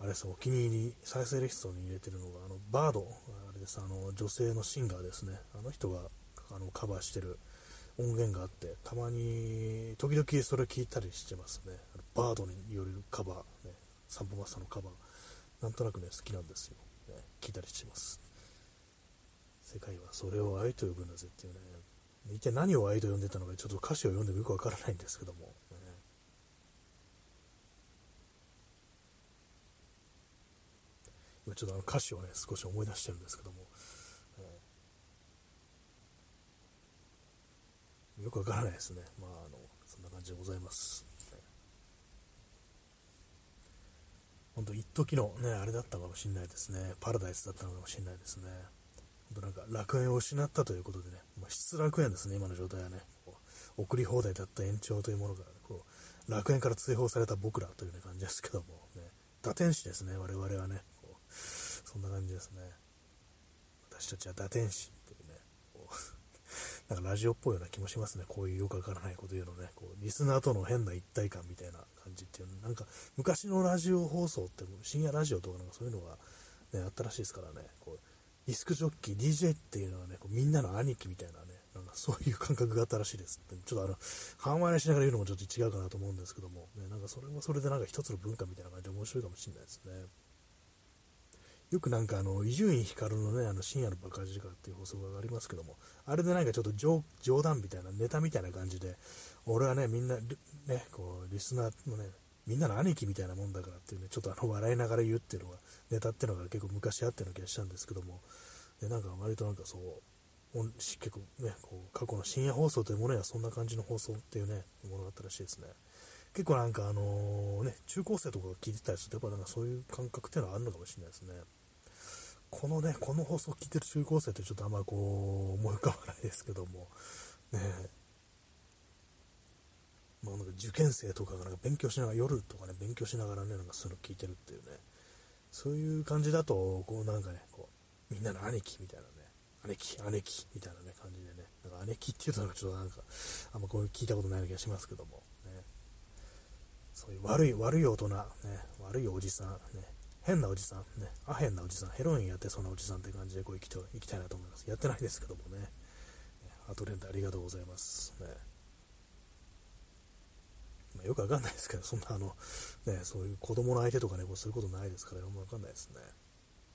あれですお気に入り、再生リストに入れてるのが、あの、バード、あれです、あの、女性のシンガーですね。あの人が、あの、カバーしてる、音源があってたまに時々それ聞いたりしてますね。バードによるカバー、ね、サンボマスターのカバー。なんとなくね好きなんですよ、ね、聞いたりしてます。世界はそれを愛と呼ぶんだぜっていうね。一体何を愛と呼んでたのかちょっと歌詞を読んでもよくわからないんですけども、今ちょっとあの歌詞をね少し思い出してるんですけども。よくわからないですね。まあ、あの、そんな感じでございます。本当、一時のね、あれだったかもしれないですね。パラダイスだったのかもしれないですね。本当なんか、楽園を失ったということでね、まあ、失楽園ですね、今の状態はね。送り放題だった延長というものが、こう、楽園から追放された僕らという、ね、感じですけども、ね、打天使ですね、我々はね。そんな感じですね。私たちは打天使なんかラジオっぽいような気もしますね。こういうよくわからないこと言うのね。こう、リスナーとの変な一体感みたいな感じっていうの。なんか、昔のラジオ放送って、深夜ラジオとかなんかそういうのが、ね、あったらしいですからね。こう、ディスクジョッキー、DJ っていうのはね、こうみんなの兄貴みたいなね、なんかそういう感覚があったらしいですって。ちょっとあの、半笑いしながら言うのもちょっと違うかなと思うんですけども、ね、なんかそれもそれでなんか一つの文化みたいな感じで面白いかもしれないですね。よくなんかあの、伊集院光のね、あの深夜のバカ力っていう放送がありますけども、あれでなんかちょっと冗談みたいな、ネタみたいな感じで、俺はね、みんな、ね、こう、リスナーのね、みんなの兄貴みたいなもんだからっていうね、ちょっとあの、笑いながら言うっていうのが、ネタっていうのが結構昔あったような気がしたんですけども、で、なんか割となんかそう、結構ね、こう、過去の深夜放送というものやそんな感じの放送っていうね、ものがあったらしいですね。結構なんかあの、ね、中高生とかが聞いてたりすると、やっぱなんかそういう感覚っていうのはあるのかもしれないですね。このね、この放送を聞いてる中高生ってちょっとあんまこう、思い浮かばないですけども、ね、まあ、なんか受験生とかがなんか勉強しながら、夜とかね、勉強しながらね、なんかそういうの聞いてるっていうね、そういう感じだと、こうなんかね、こう、みんなの兄貴みたいなね、姉貴、姉貴みたいなね、感じでね、なんか姉貴っていうとなんかちょっとなんか、あんまこう聞いたことないような気がしますけども、ね、そういう悪い、悪い大人、ね、悪いおじさん、ね、変なおじさん、ね、あ変なおじさん、ヘロインやってそうなおじさんって感じでこう生きていきたいなと思います。やってないですけどもね、アトレントありがとうございます。ねまあ、よくわかんないですけど、そんなあの、ね、そういう子供の相手とかね、こうすることないですから、よくわかんないですね。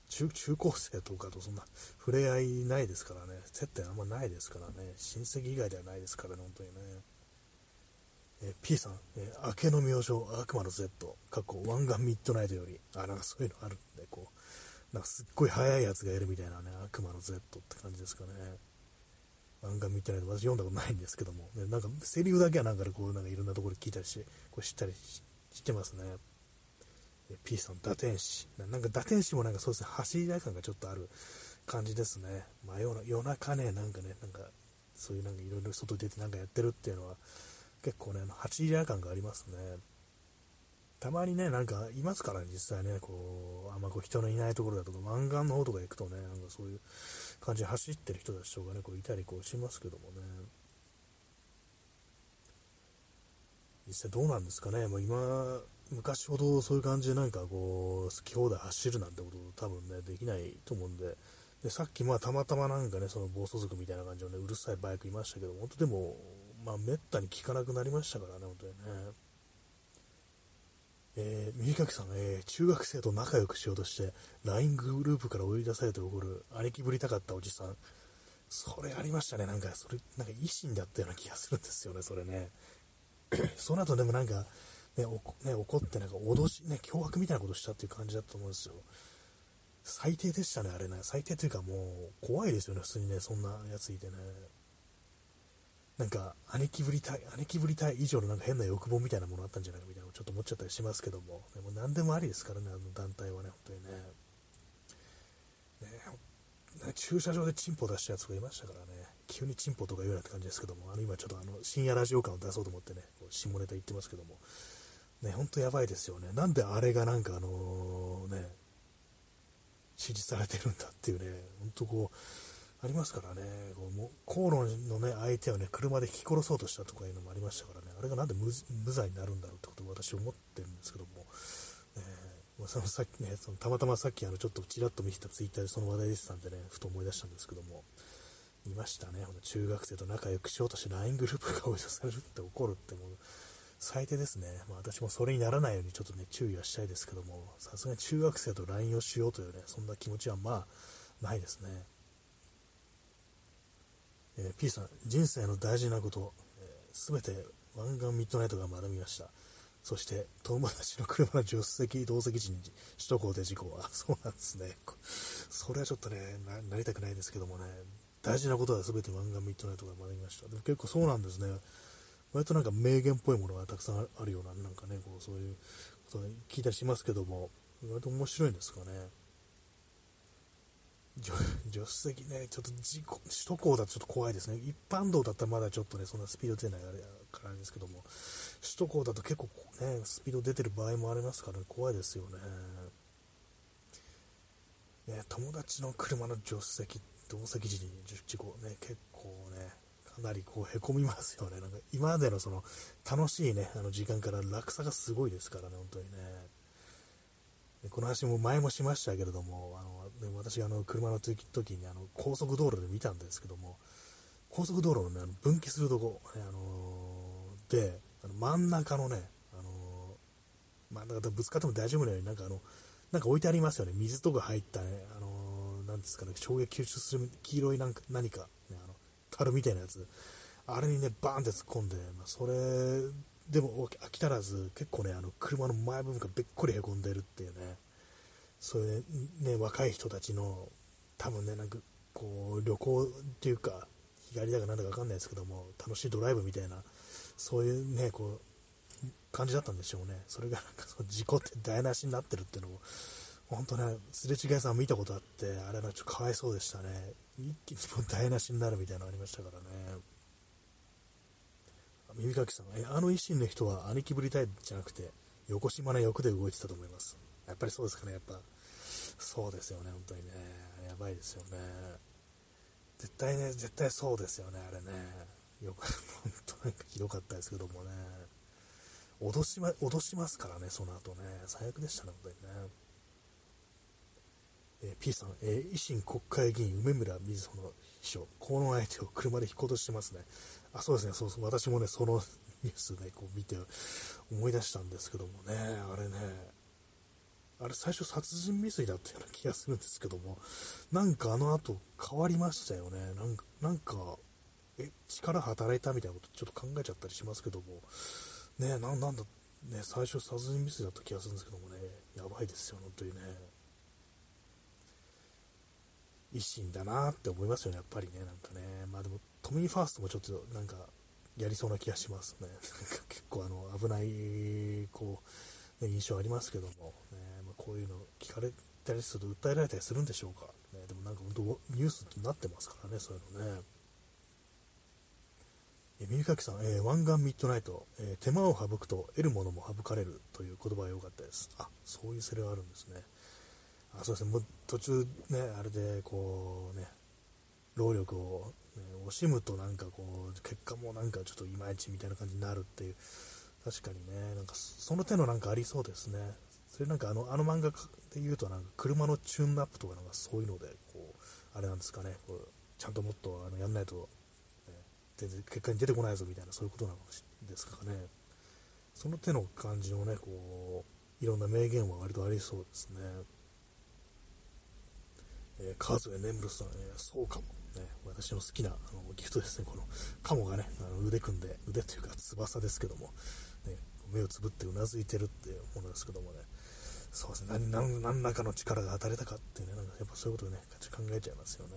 中中高生とかとそんな触れ合いないですからね、接点あんまないですからね、親戚以外ではないですからね、本当にね。え、P さん、え、明けの明星、悪魔の Z、過去、湾岸ミッドナイトより、あ、なんかそういうのあるんで、こう、なんかすっごい速いやつがいるみたいなね、悪魔の Z って感じですかね。湾岸ミッドナイト、私読んだことないんですけども、ね、なんかセリフだけはなんかでこう、なんかいろんなところで聞いたりして、こう知ったりしてますね。P さん、打天使。なんか打天使もなんかそうですね、走り台感がちょっとある感じですね。真夜夜中ね、なんかね、なんか、そういうなんかいろいろ外出てなんかやってるっていうのは、結構ね、走り台感がありますね。たまにね、なんかいますからね、実際ね、こう、あんまこう人のいないところだとか、湾岸の方とか行くとね、なんかそういう感じで走ってる人たちとかね、こういたりこうしますけどもね。実際どうなんですかね、もう今、昔ほどそういう感じでなんかこう、好き放題走るなんてこと多分ね、できないと思うんで、でさっきまあたまたまなんかね、その暴走族みたいな感じのね、うるさいバイクいましたけど、本当でも、まあめったに聞かなくなりましたからね、本当にね。えー、右かきさん、えー、中学生と仲良くしようとして、LINE グループから追い出されて怒る、兄貴ぶりたかったおじさん。それありましたね、なんか、それ、なんか維新だったような気がするんですよね、それね。その後でもなんか、ね、ね、怒ってなんか脅し、ね、脅迫みたいなことしたっていう感じだったと思うんですよ。最低でしたね、あれね。最低というかもう、怖いですよね、普通にね、そんなやついてね。なんか、姉貴ぶりたい、姉貴ぶりたい以上のなんか変な欲望みたいなものあったんじゃないかみたいなちょっと思っちゃったりしますけども、でも何でもありですからね、あの団体はね、本当にね。ね駐車場でチンポ出したやつがいましたからね。急にチンポとか言うなって感じですけども、あの今ちょっとあの深夜ラジオ感を出そうと思ってね、こう下ネタ言ってますけども、ね、ほんとやばいですよね。なんであれがなんかあのね、支持されてるんだっていうね、ほんとこう、ありますからね、こうも口論のね、相手をね、車で引き殺そうとしたとかいうのもありましたからね、あれがなんで無罪になるんだろうってことを私思ってるんですけども、えー、そのさっきね、そのたまたまさっきあのちょっとちらっと見せたツイッターでその話題でしたんでね、ふと思い出したんですけども、いましたね、中学生と仲良くしようとして LINE グループが追い出されるって怒るってもう、最低ですね。まあ、私もそれにならないようにちょっとね、注意はしたいですけども、さすがに中学生と LINE をしようというね、そんな気持ちはまあ、ないですね。えー、P さん、人生の大事なこと、す、え、べ、て湾岸ミッドナイトが学びました。そして、友達の車の助手席、同席時に首都高で事故は、そうなんですね。それはちょっとねな、りたくないですけどもね、大事なことは全て湾岸ミッドナイトが学びました。でも結構そうなんですね。割となんか名言っぽいものがたくさんあるような、なんかね、こうそういうこと聞いたりしますけども、割と面白いんですかね。助手席ね、ちょっと事故、首都高だとちょっと怖いですね。一般道だったらまだちょっとね、そんなスピード出ないあれからですけども、首都高だと結構ね、スピード出てる場合もありますから、ね、怖いですよね。ね、友達の車の助手席、同席時に事故ね、結構ね、かなりこうへこみますよね。なんか今までのその楽しいね、あの時間から落差がすごいですからね、本当にね。この話も前もしましたけれども、あの、私あの車の時にあの高速道路で見たんですけども、高速道路の,、ね、あの分岐するとこ、ね、あのー、で、あの真ん中のね、あのー、まあ、だからぶつかっても大丈夫なように、なんかあの、なんか置いてありますよね、水とか入ったね、あのー、なんですかね、衝撃吸収する黄色いなんか何か、ね、あの樽みたいなやつ、あれにね、バーンって突っ込んで、まあ、それでも飽き足らず、結構ね、あの車の前部分がべっこりへこんでるっていうね、そういうね、若い人たちの、多分ね、なんかこう、旅行っていうか、日帰りだかなんだか分かんないですけども、楽しいドライブみたいな、そういうね、こう、感じだったんでしょうね。それがなんかその事故って台無しになってるっていうのも、本当ね、すれ違いさん見たことあって、あれはちょっとかわいそうでしたね。一気にもう台無しになるみたいなのありましたからね。耳かきさん、え、あの維新の人は兄貴ぶりたいじゃなくて、横島な欲で動いてたと思います。やっぱりそうですかね、やっぱ。そうですよね、本当にね。やばいですよね。絶対ね、絶対そうですよね、あれね。よく、本当なんかひどかったですけどもね。脅しま、脅しますからね、その後ね。最悪でしたね、本当にね。えー、P さん、えー、維新国会議員、梅村瑞穂の秘書、河野相手を車で引こうとしてますね。あ、そうですね、そうそう、私もね、そのニュースね、こう見て思い出したんですけどもね、あれね、あれ最初殺人未遂だったような気がするんですけども、なんかあの後変わりましたよね。なんか、なんかえ、力働いたみたいなことちょっと考えちゃったりしますけども、ね、ななんだ、ね、最初殺人未遂だった気がするんですけどもね、やばいですよ、本当にね。維新だなって思いますよね、やっぱりね、なんかね。まあでも、都民ファーストもちょっとなんか、やりそうな気がしますね。なんか結構あの、危ない、こう、ね、印象ありますけども、ね、まあ、こういうの聞かれたりすると訴えられたりするんでしょうか。ね、でもなんか本当、ニュースになってますからね、そういうのね。え耳かきさん、えー、湾岸ミッドナイト、えー、手間を省くと得るものも省かれるという言葉が良かったです。あ、そういうセリがあるんですね。あそうですね、もう途中ね、あれでこうね、労力を、ね、惜しむとなんかこう、結果もなんかちょっといまいちみたいな感じになるっていう、確かにね、なんかその手のなんかありそうですね。それなんかあのあの漫画で言うとなんか車のチューンアップとかなんかそういうので、こう、あれなんですかね、こうちゃんともっとあのやんないと、ね、全然結果に出てこないぞみたいなそういうことなのですかね。その手の感じのね、こう、いろんな名言は割とありそうですね。えー、川添眠室さん、えー、そうかも。ね、私の好きなあのギフトですね、このカモがね、あの腕組んで、腕というか翼ですけども、ね、目をつぶってうなずいてるっていうものですけどもね、そうですね、何何らかの力が当たれたかっていうね、なんかやっぱそういうことをね、考えちゃいますよね。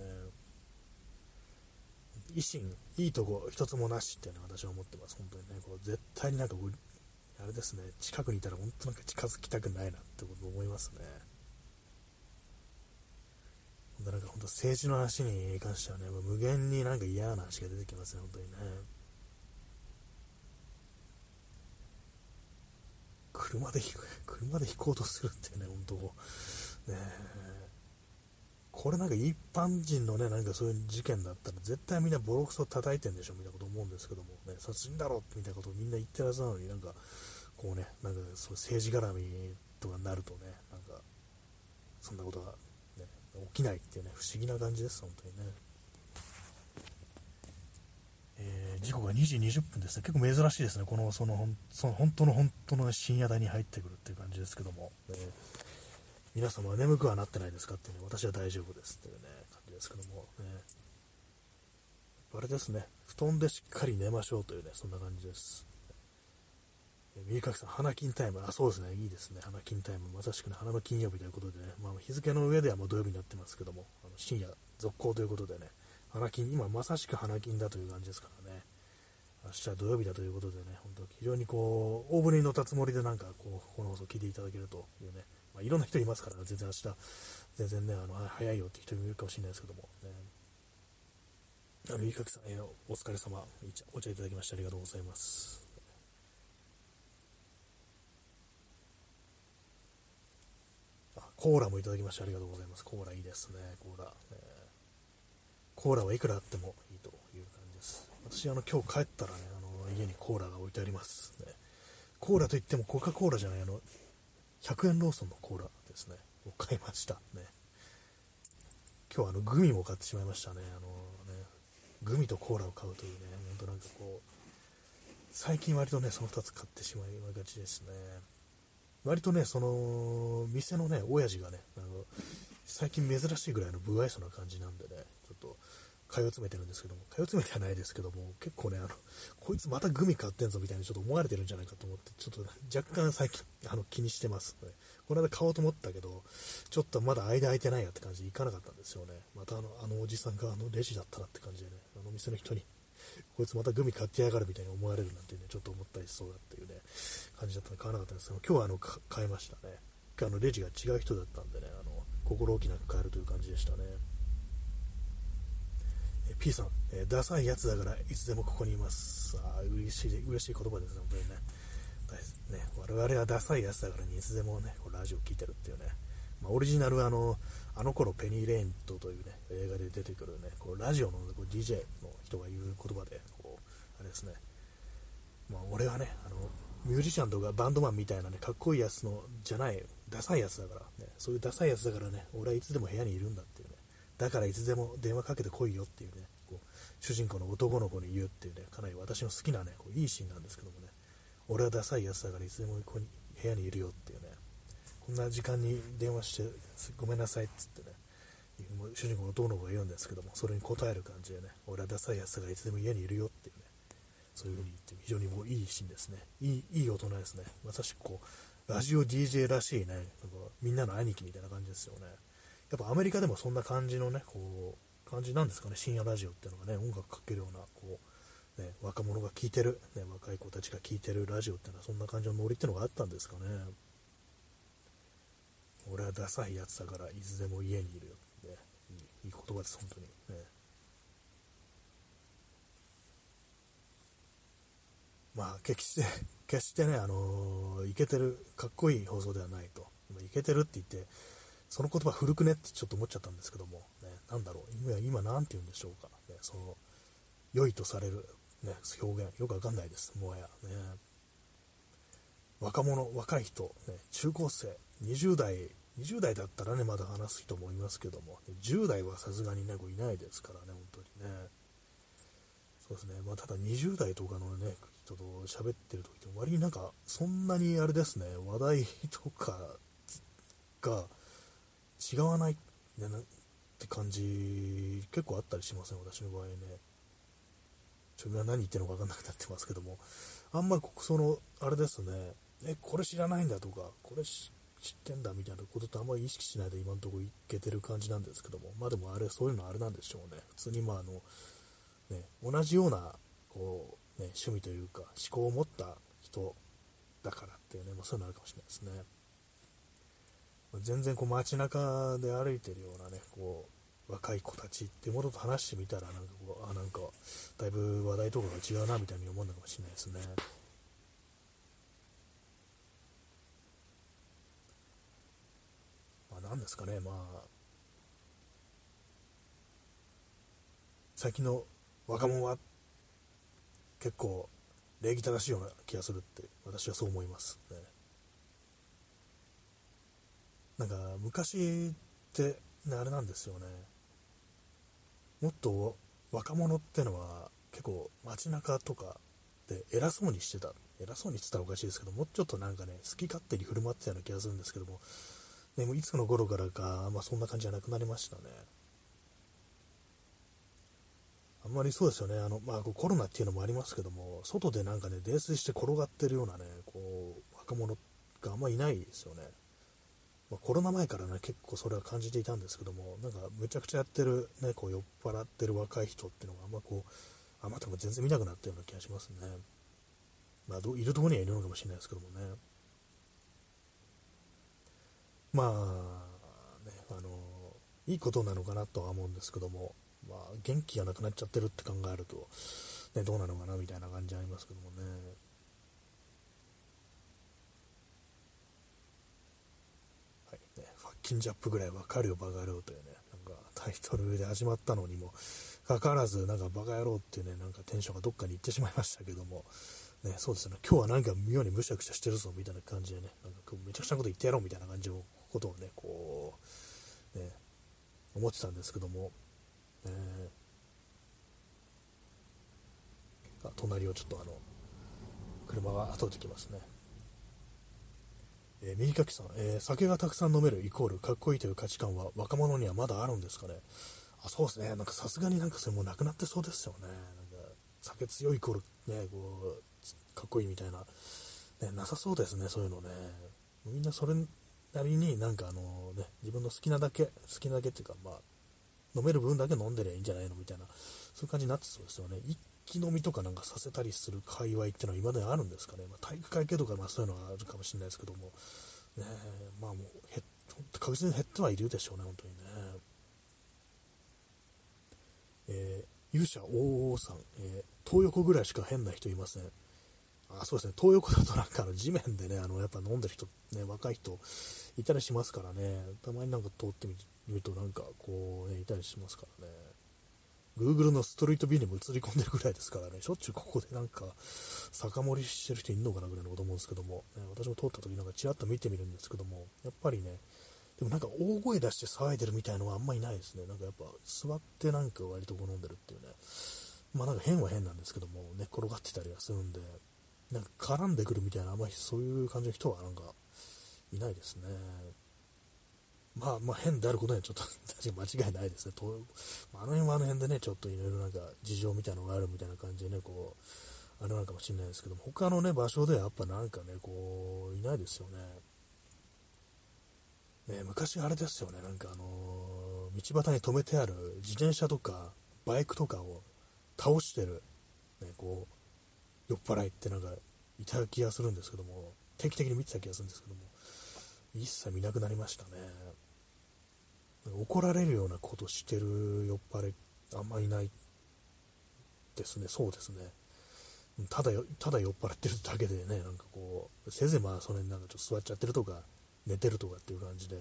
維新、いいとこ一つもなしっていうのは私は思ってます、本当にね、こう絶対になんかあれですね、近くにいたら本当なんか近づきたくないなってこと思いますね。なんか本当政治の話に関してはね、無限になんか嫌な話が出てきますね、本当にね。車で車で引こうとするってね、本当、ねこれなんか一般人のね、なんかそういう事件だったら絶対みんなボロクソ叩いてんでしょみたいなこと思うんですけども、ね、殺人だろみたいなことをみんな言ってるはずなのになんか、こうね、なんかそう政治絡みとかになるとね、なんか、そんなことが起きないっていうね、不思議な感じです、本当にね。えー、時刻が2時20分ですね。結構珍しいですね。この、その、その本当の本当の深夜台に入ってくるっていう感じですけども。えー、皆様は眠くはなってないですかっていうね、私は大丈夫ですっていうね、感じですけども。ね、あれですね。布団でしっかり寝ましょうというね、そんな感じです。右かきさん、花金タイム。あ、そうですね。いいですね。花金タイム。まさしくね、花の金曜日ということでね、まあ、日付の上ではもう土曜日になってますけども、あの深夜続行ということでね、花金、今まさしく花金だという感じですからね、明日は土曜日だということでね、本当非常にこう、大船に乗ったつもりでなんか、こう、この放送を聞いていただけるというね、まあ、いろんな人いますから、ね、全然明日、全然ね、あの、早いよって人もいるかもしれないですけども、ね、あの、ゆかきさん、えー、お疲れ様、お茶いただきましてありがとうございます。コーラもいただきましてありがとうございます。コーラいいですね、コーラ。えー、コーラはいくらあってもいいという感じです。私、あの、今日帰ったらね、あの、家にコーラが置いてあります。ね、コーラといってもコカ・コーラじゃない、あの、100円ローソンのコーラですね、を買いました。ね。今日あの、グミも買ってしまいましたね。あのね、グミとコーラを買うというね、ほんとなんかこう、最近割とね、その2つ買ってしまいがちですね。割とね、その、店のね、親父がね、あの、最近珍しいぐらいの不愛想な感じなんでね、ちょっと、通い詰めてるんですけども、通い詰めてはないですけども、結構ね、あの、こいつまたグミ買ってんぞみたいにちょっと思われてるんじゃないかと思って、ちょっと若干最近、あの、気にしてます、ね。この間買おうと思ったけど、ちょっとまだ間空いてないやって感じで行かなかったんですよね。またあの、あのおじさんがあのレジだったなって感じでね、あの店の人にこいつまたグミ買ってやがるみたいに思われるなんてね、ちょっと思ったりしそうだっていうね、感じだったので買わなかったんですけど、今日はあの、買いましたね。あの、レジが違う人だったんでね、あの、心置きなく買えるという感じでしたね。え P さん、え、ダサいやつだからいつでもここにいます。あ嬉しい、嬉しい言葉ですね、本当にね。ね我々はダサいやつだからにいつでもね、こうラジオ聴いてるっていうね。まあ、オリジナルあの、あの頃ペニー・レイントというね、映画で出てくるね、こうラジオの DJ の人が言う言葉で、こう、あれですね。まあ、俺はね、あの、ミュージシャンとかバンドマンみたいなね、かっこいいやつの、じゃない、ダサいやつだから、ね、そういうダサいやつだからね、俺はいつでも部屋にいるんだっていうね。だからいつでも電話かけてこいよっていうね、こう主人公の男の子に言うっていうね、かなり私の好きなね、こういいシーンなんですけどもね、俺はダサいやつだからいつでもここに部屋にいるよっていうね、こんな時間に電話してごめんなさいっつってね、主人公の男の子が言うんですけども、それに応える感じでね、俺はダサいやつだからいつでも家にいるよっていうね、そういう風に言って非常にもういいシーンですね。いいいい大人ですね。まさしくこう、ラジオ DJ らしいね、なんかみんなの兄貴みたいな感じですよね。やっぱアメリカでもそんな感じのね、こう、感じなんですかね、深夜ラジオっていうのがね、音楽かけるような、こう、ね、若者が聴いてる、ね、若い子たちが聴いてるラジオっていうのはそんな感じのノリっていうのがあったんですかね。俺はダサいやつだからいつでも家にいるよって、ね、いい言葉です、本当に。ね、まあ、決して、決してね、あのー、イケてる、かっこいい放送ではないと。イケてるって言って、その言葉古くねってちょっと思っちゃったんですけども、ね、なんだろう、今、今なんて言うんでしょうか、ね、その、良いとされる、ね、表現、よくわかんないです、もはや、ね。若者、若い人、ね、中高生、20代、20代だったらね、まだ話す人もいますけども、10代はさすがにね、いないですからね、本当にね。そうですね、まあ、ただ20代とかのね、人と喋ってる時って割になんか、そんなにあれですね、話題とかが、違わない、って感じ結構あったりしません、私の場合ね。ちょ今何言ってるのか分かんなくなってますけども、あんまりその、あれですね、え、これ知らないんだとか、これ知ってんだみたいなことってあんまり意識しないで今のところいけてる感じなんですけども、まあでもあれ、そういうのあれなんでしょうね。普通にまああの、ね、同じような、こう、ね、趣味というか、思考を持った人だからっていうね、まあ、そういうのあるかもしれないですね。全然こう街中で歩いてるようなね、こう、若い子たちっていうものと話してみたら、なんかこう、あ、なんか、だいぶ話題とかが違うな、みたいに思うのかもしれないですね。まあ、なんですかね、まあ、最近の若者は結構礼儀正しいような気がするって私はそう思いますね。なんか昔ってあれなんですよねもっと若者ってのは結構街中とかで偉そうにしてた偉そうにしてたらおかしいですけどもうちょっとなんかね好き勝手に振る舞ってたような気がするんですけどもでもいつの頃からか、まあ、そんな感じじゃなくなりましたねあんまりそうですよねあの、まあ、コロナっていうのもありますけども外でなんかね泥酔して転がってるようなねこう若者があんまいないですよねまあ、コロナ前からね、結構それは感じていたんですけども、なんかむちゃくちゃやってる、ね、こう酔っ払ってる若い人っていうのがあんまこう、あまたも全然見なくなったような気がしますね。まあ、いるところにはいるのかもしれないですけどもね。まあ、ね、あの、いいことなのかなとは思うんですけども、まあ、元気がなくなっちゃってるって考えると、ね、どうなのかなみたいな感じありますけどもね。はい、ね、ファッキンジャップぐらいわかるよ、バカ野郎というね、なんかタイトルで始まったのにもかかわらず、なんかバカ野郎っていうね、なんかテンションがどっかに行ってしまいましたけども、ね、そうですね、今日はなんか妙にむしゃくしゃしてるぞみたいな感じでね、なんかめちゃくちゃなこと言ってやろうみたいな感じのことをね、こう、ね、思ってたんですけども、えー、隣をちょっとあの、車が後できますね。えー、右かきさん、えー、酒がたくさん飲めるイコールかっこいいという価値観は若者にはまだあるんですかね。あそうですね、なんかさすがになんかそれもうなくなってそうですよね。なんか酒強いイコール、ね、こう、かっこいいみたいな、ね、なさそうですね、そういうのね。みんなそれなりになんかあのね、自分の好きなだけ、好きなだけっていうか、まあ、飲める分だけ飲んでりゃいいんじゃないのみたいな、そういう感じになってそうですよね。一気飲みとかなんかさせたりする界隈っていうのは今まであるんですかね。まあ、体育会系とか、まあそういうのはあるかもしれないですけども、ねまあもう減確実に減ってはいるでしょうね、本当にね。え勇者王さん、えー、東横ぐらいしか変な人いません。あそうですね、東横だとなんかの地面でね、あのやっぱ飲んでる人、ね、若い人いたりしますからね、たまになんか通ってみるとなんかこうね、いたりしますからね。Google のストリートビューにも映り込んでるぐらいですからね、しょっちゅうここでなんか、酒盛りしてる人いるのかなぐらいのこと思うんですけども、ね、私も通った時なんかちらっと見てみるんですけども、やっぱりね、でもなんか大声出して騒いでるみたいのはあんまりないですね。なんかやっぱ座ってなんか割とこう飲んでるっていうね。まあなんか変は変なんですけども、寝、ね、転がってたりはするんで、なんか絡んでくるみたいな、あんまりそういう感じの人はなんかいないですね。まあまあ変であることにはちょっと 確かに間違いないですね。とあの辺はあの辺でね、ちょっといろいろなんか事情みたいなのがあるみたいな感じでね、こう、あれなのかもしれないですけども、他のね、場所ではやっぱなんかね、こう、いないですよね。ね、昔あれですよね、なんかあのー、道端に止めてある自転車とかバイクとかを倒してる、ね、こう、酔っ払いってなんかいた気がするんですけども、定期的に見てた気がするんですけども、一切見なくなりましたね。怒られるようなことしてる酔っ払いあんまいないですね、そうですね。ただただ酔っ払ってるだけでね、なんかこう、せいぜいまあその辺なんかちょっと座っちゃってるとか、寝てるとかっていう感じで、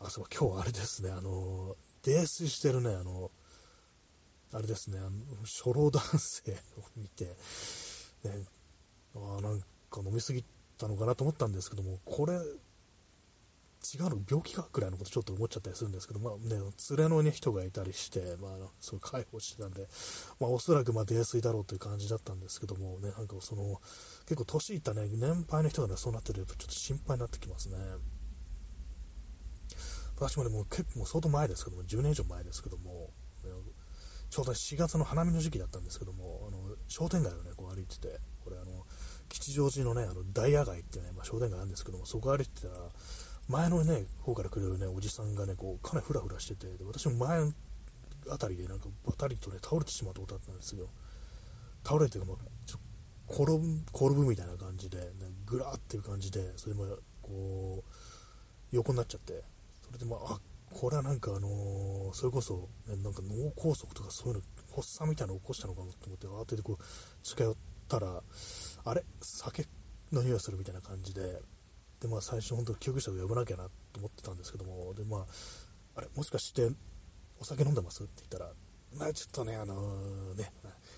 あ、そう、今日あれですね、あの、泥酔してるね、あの、あれですね、あの初老男性を見て、ね、あなんか飲みすぎたのかなと思ったんですけども、これ、違うの病気かくらいのことちょっと思っちゃったりするんですけど、まあね、連れの、ね、人がいたりして、まあ、すごい介抱してたんで、まあ、おそらくまあ泥酔だろうという感じだったんですけども、ね、なんかその結構年いった、ね、年配の人が、ね、そうなってるとちょっと心配になってきますね。私もね、もう結構相当前ですけども、10年以上前ですけども、ちょうど4月の花見の時期だったんですけども、あの商店街をね、こう歩いてて、これあの、吉祥寺のね、あのダイヤ街っていうね、まあ、商店街なんですけども、そこ歩いてたら、前のね、方から来るね、おじさんがね、こう、かなりフラフラしてて、で私も前あたりでなんかバタリとね、倒れてしまったことあったんですよ。倒れて、まあ、ちょ転ぶ、転ぶみたいな感じで、ね、ぐらーっていう感じで、それも、こう、横になっちゃって、それでまあ、あ、これはなんかあのー、それこそ、ね、なんか脳梗塞とかそういうの、発作みたいなの起こしたのかなと思って、慌ててこう、近寄ったら、あれ？酒の匂いするみたいな感じで、で、まあ、最初、本当救急車を呼ばなきゃなと思ってたんですけども、で、まあ、あれ、もしかして、お酒飲んでます？って言ったら、まあ、ちょっとね、あのー、ね、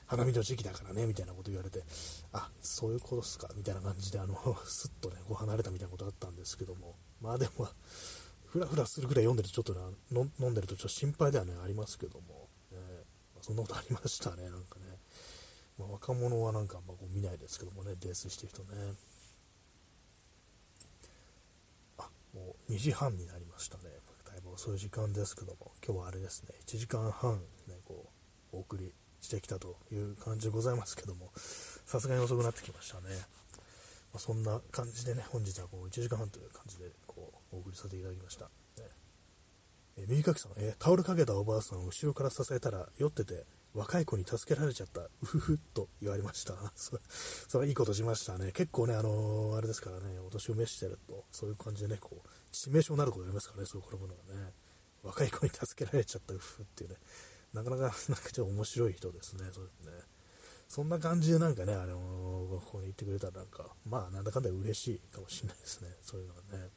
花見の時期だからね、みたいなこと言われて、あ、そういうことっすか、みたいな感じで、あの、すっとね、こう離れたみたいなことあったんですけども、まあでも、ふらふらするぐらい読んでると、ちょっとね、飲んでるとちょっと心配ではね、ありますけども、ねまあ、そんなことありましたね、なんかね。まあ、若者はなんかあんまこう見ないですけどもね、泥酔してる人ね。あもう2時半になりましたね。だいぶ遅い時間ですけども、今日はあれですね、1時間半ね、こう、お送りしてきたという感じでございますけども、さすがに遅くなってきましたね。ま、そんな感じでね、本日はこう1時間半という感じでお送りさせていただきました。ねえ右かきさん、えー、タオルかけたおばあさんを後ろから支えたら酔ってて若い子に助けられちゃった、うふふと言われました。そそれいいことしましたね。結構ね、あのー、あれですからね、お年を召してると、そういう感じでね、こう、致命傷になることありますからね、そういうものがね。若い子に助けられちゃった、うふっていうね、なかなか、なんかちょっと面白い人ですね、そうですね。そんな感じでなんかね、あのー、ここに行ってくれたらなんか、まあ、なんだかんだ嬉しいかもしれないですね、そういうのはね。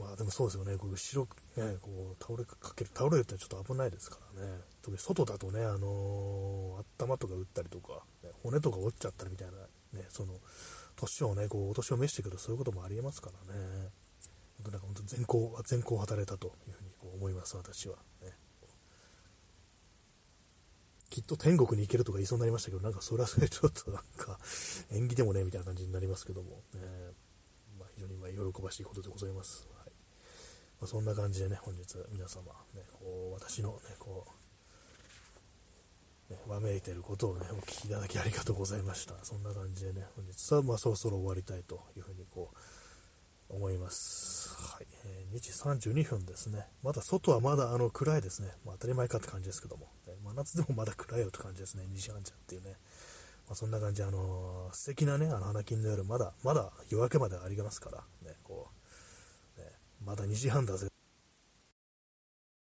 まあでもそうですよね、こう後ろ、ね、こう倒れかける、倒れるってちょっと危ないですからね、特に外だとね、あのー、頭とか打ったりとか、ね、骨とか折っちゃったりみたいな、ね、その、年をね、こう、お年を召してくるそういうこともありえますからね、本当なんか本当全校、全校働いたというふうにこう思います、私は。ね。きっと天国に行けるとか言いそうになりましたけど、なんかそれはそれちょっとなんか、縁起でもね、みたいな感じになりますけども、ね、まあ、非常にま喜ばしいことでございます。まあ、そんな感じでね、本日皆様、ね、こう私のね、こう、ね、わめいてることをね、お聞きいただきありがとうございました。そんな感じでね、本日はまあそろそろ終わりたいというふうにこう、思います。はい。えー、2時32分ですね。まだ外はまだあの暗いですね。まあ、当たり前かって感じですけども、ね、真夏でもまだ暗いよって感じですね。2時半じゃっていうね。まあ、そんな感じで、あのー、素敵なね、あの花金の夜、まだ、まだ夜明けまでありますから、ね、こう、まだ2時半だぜ。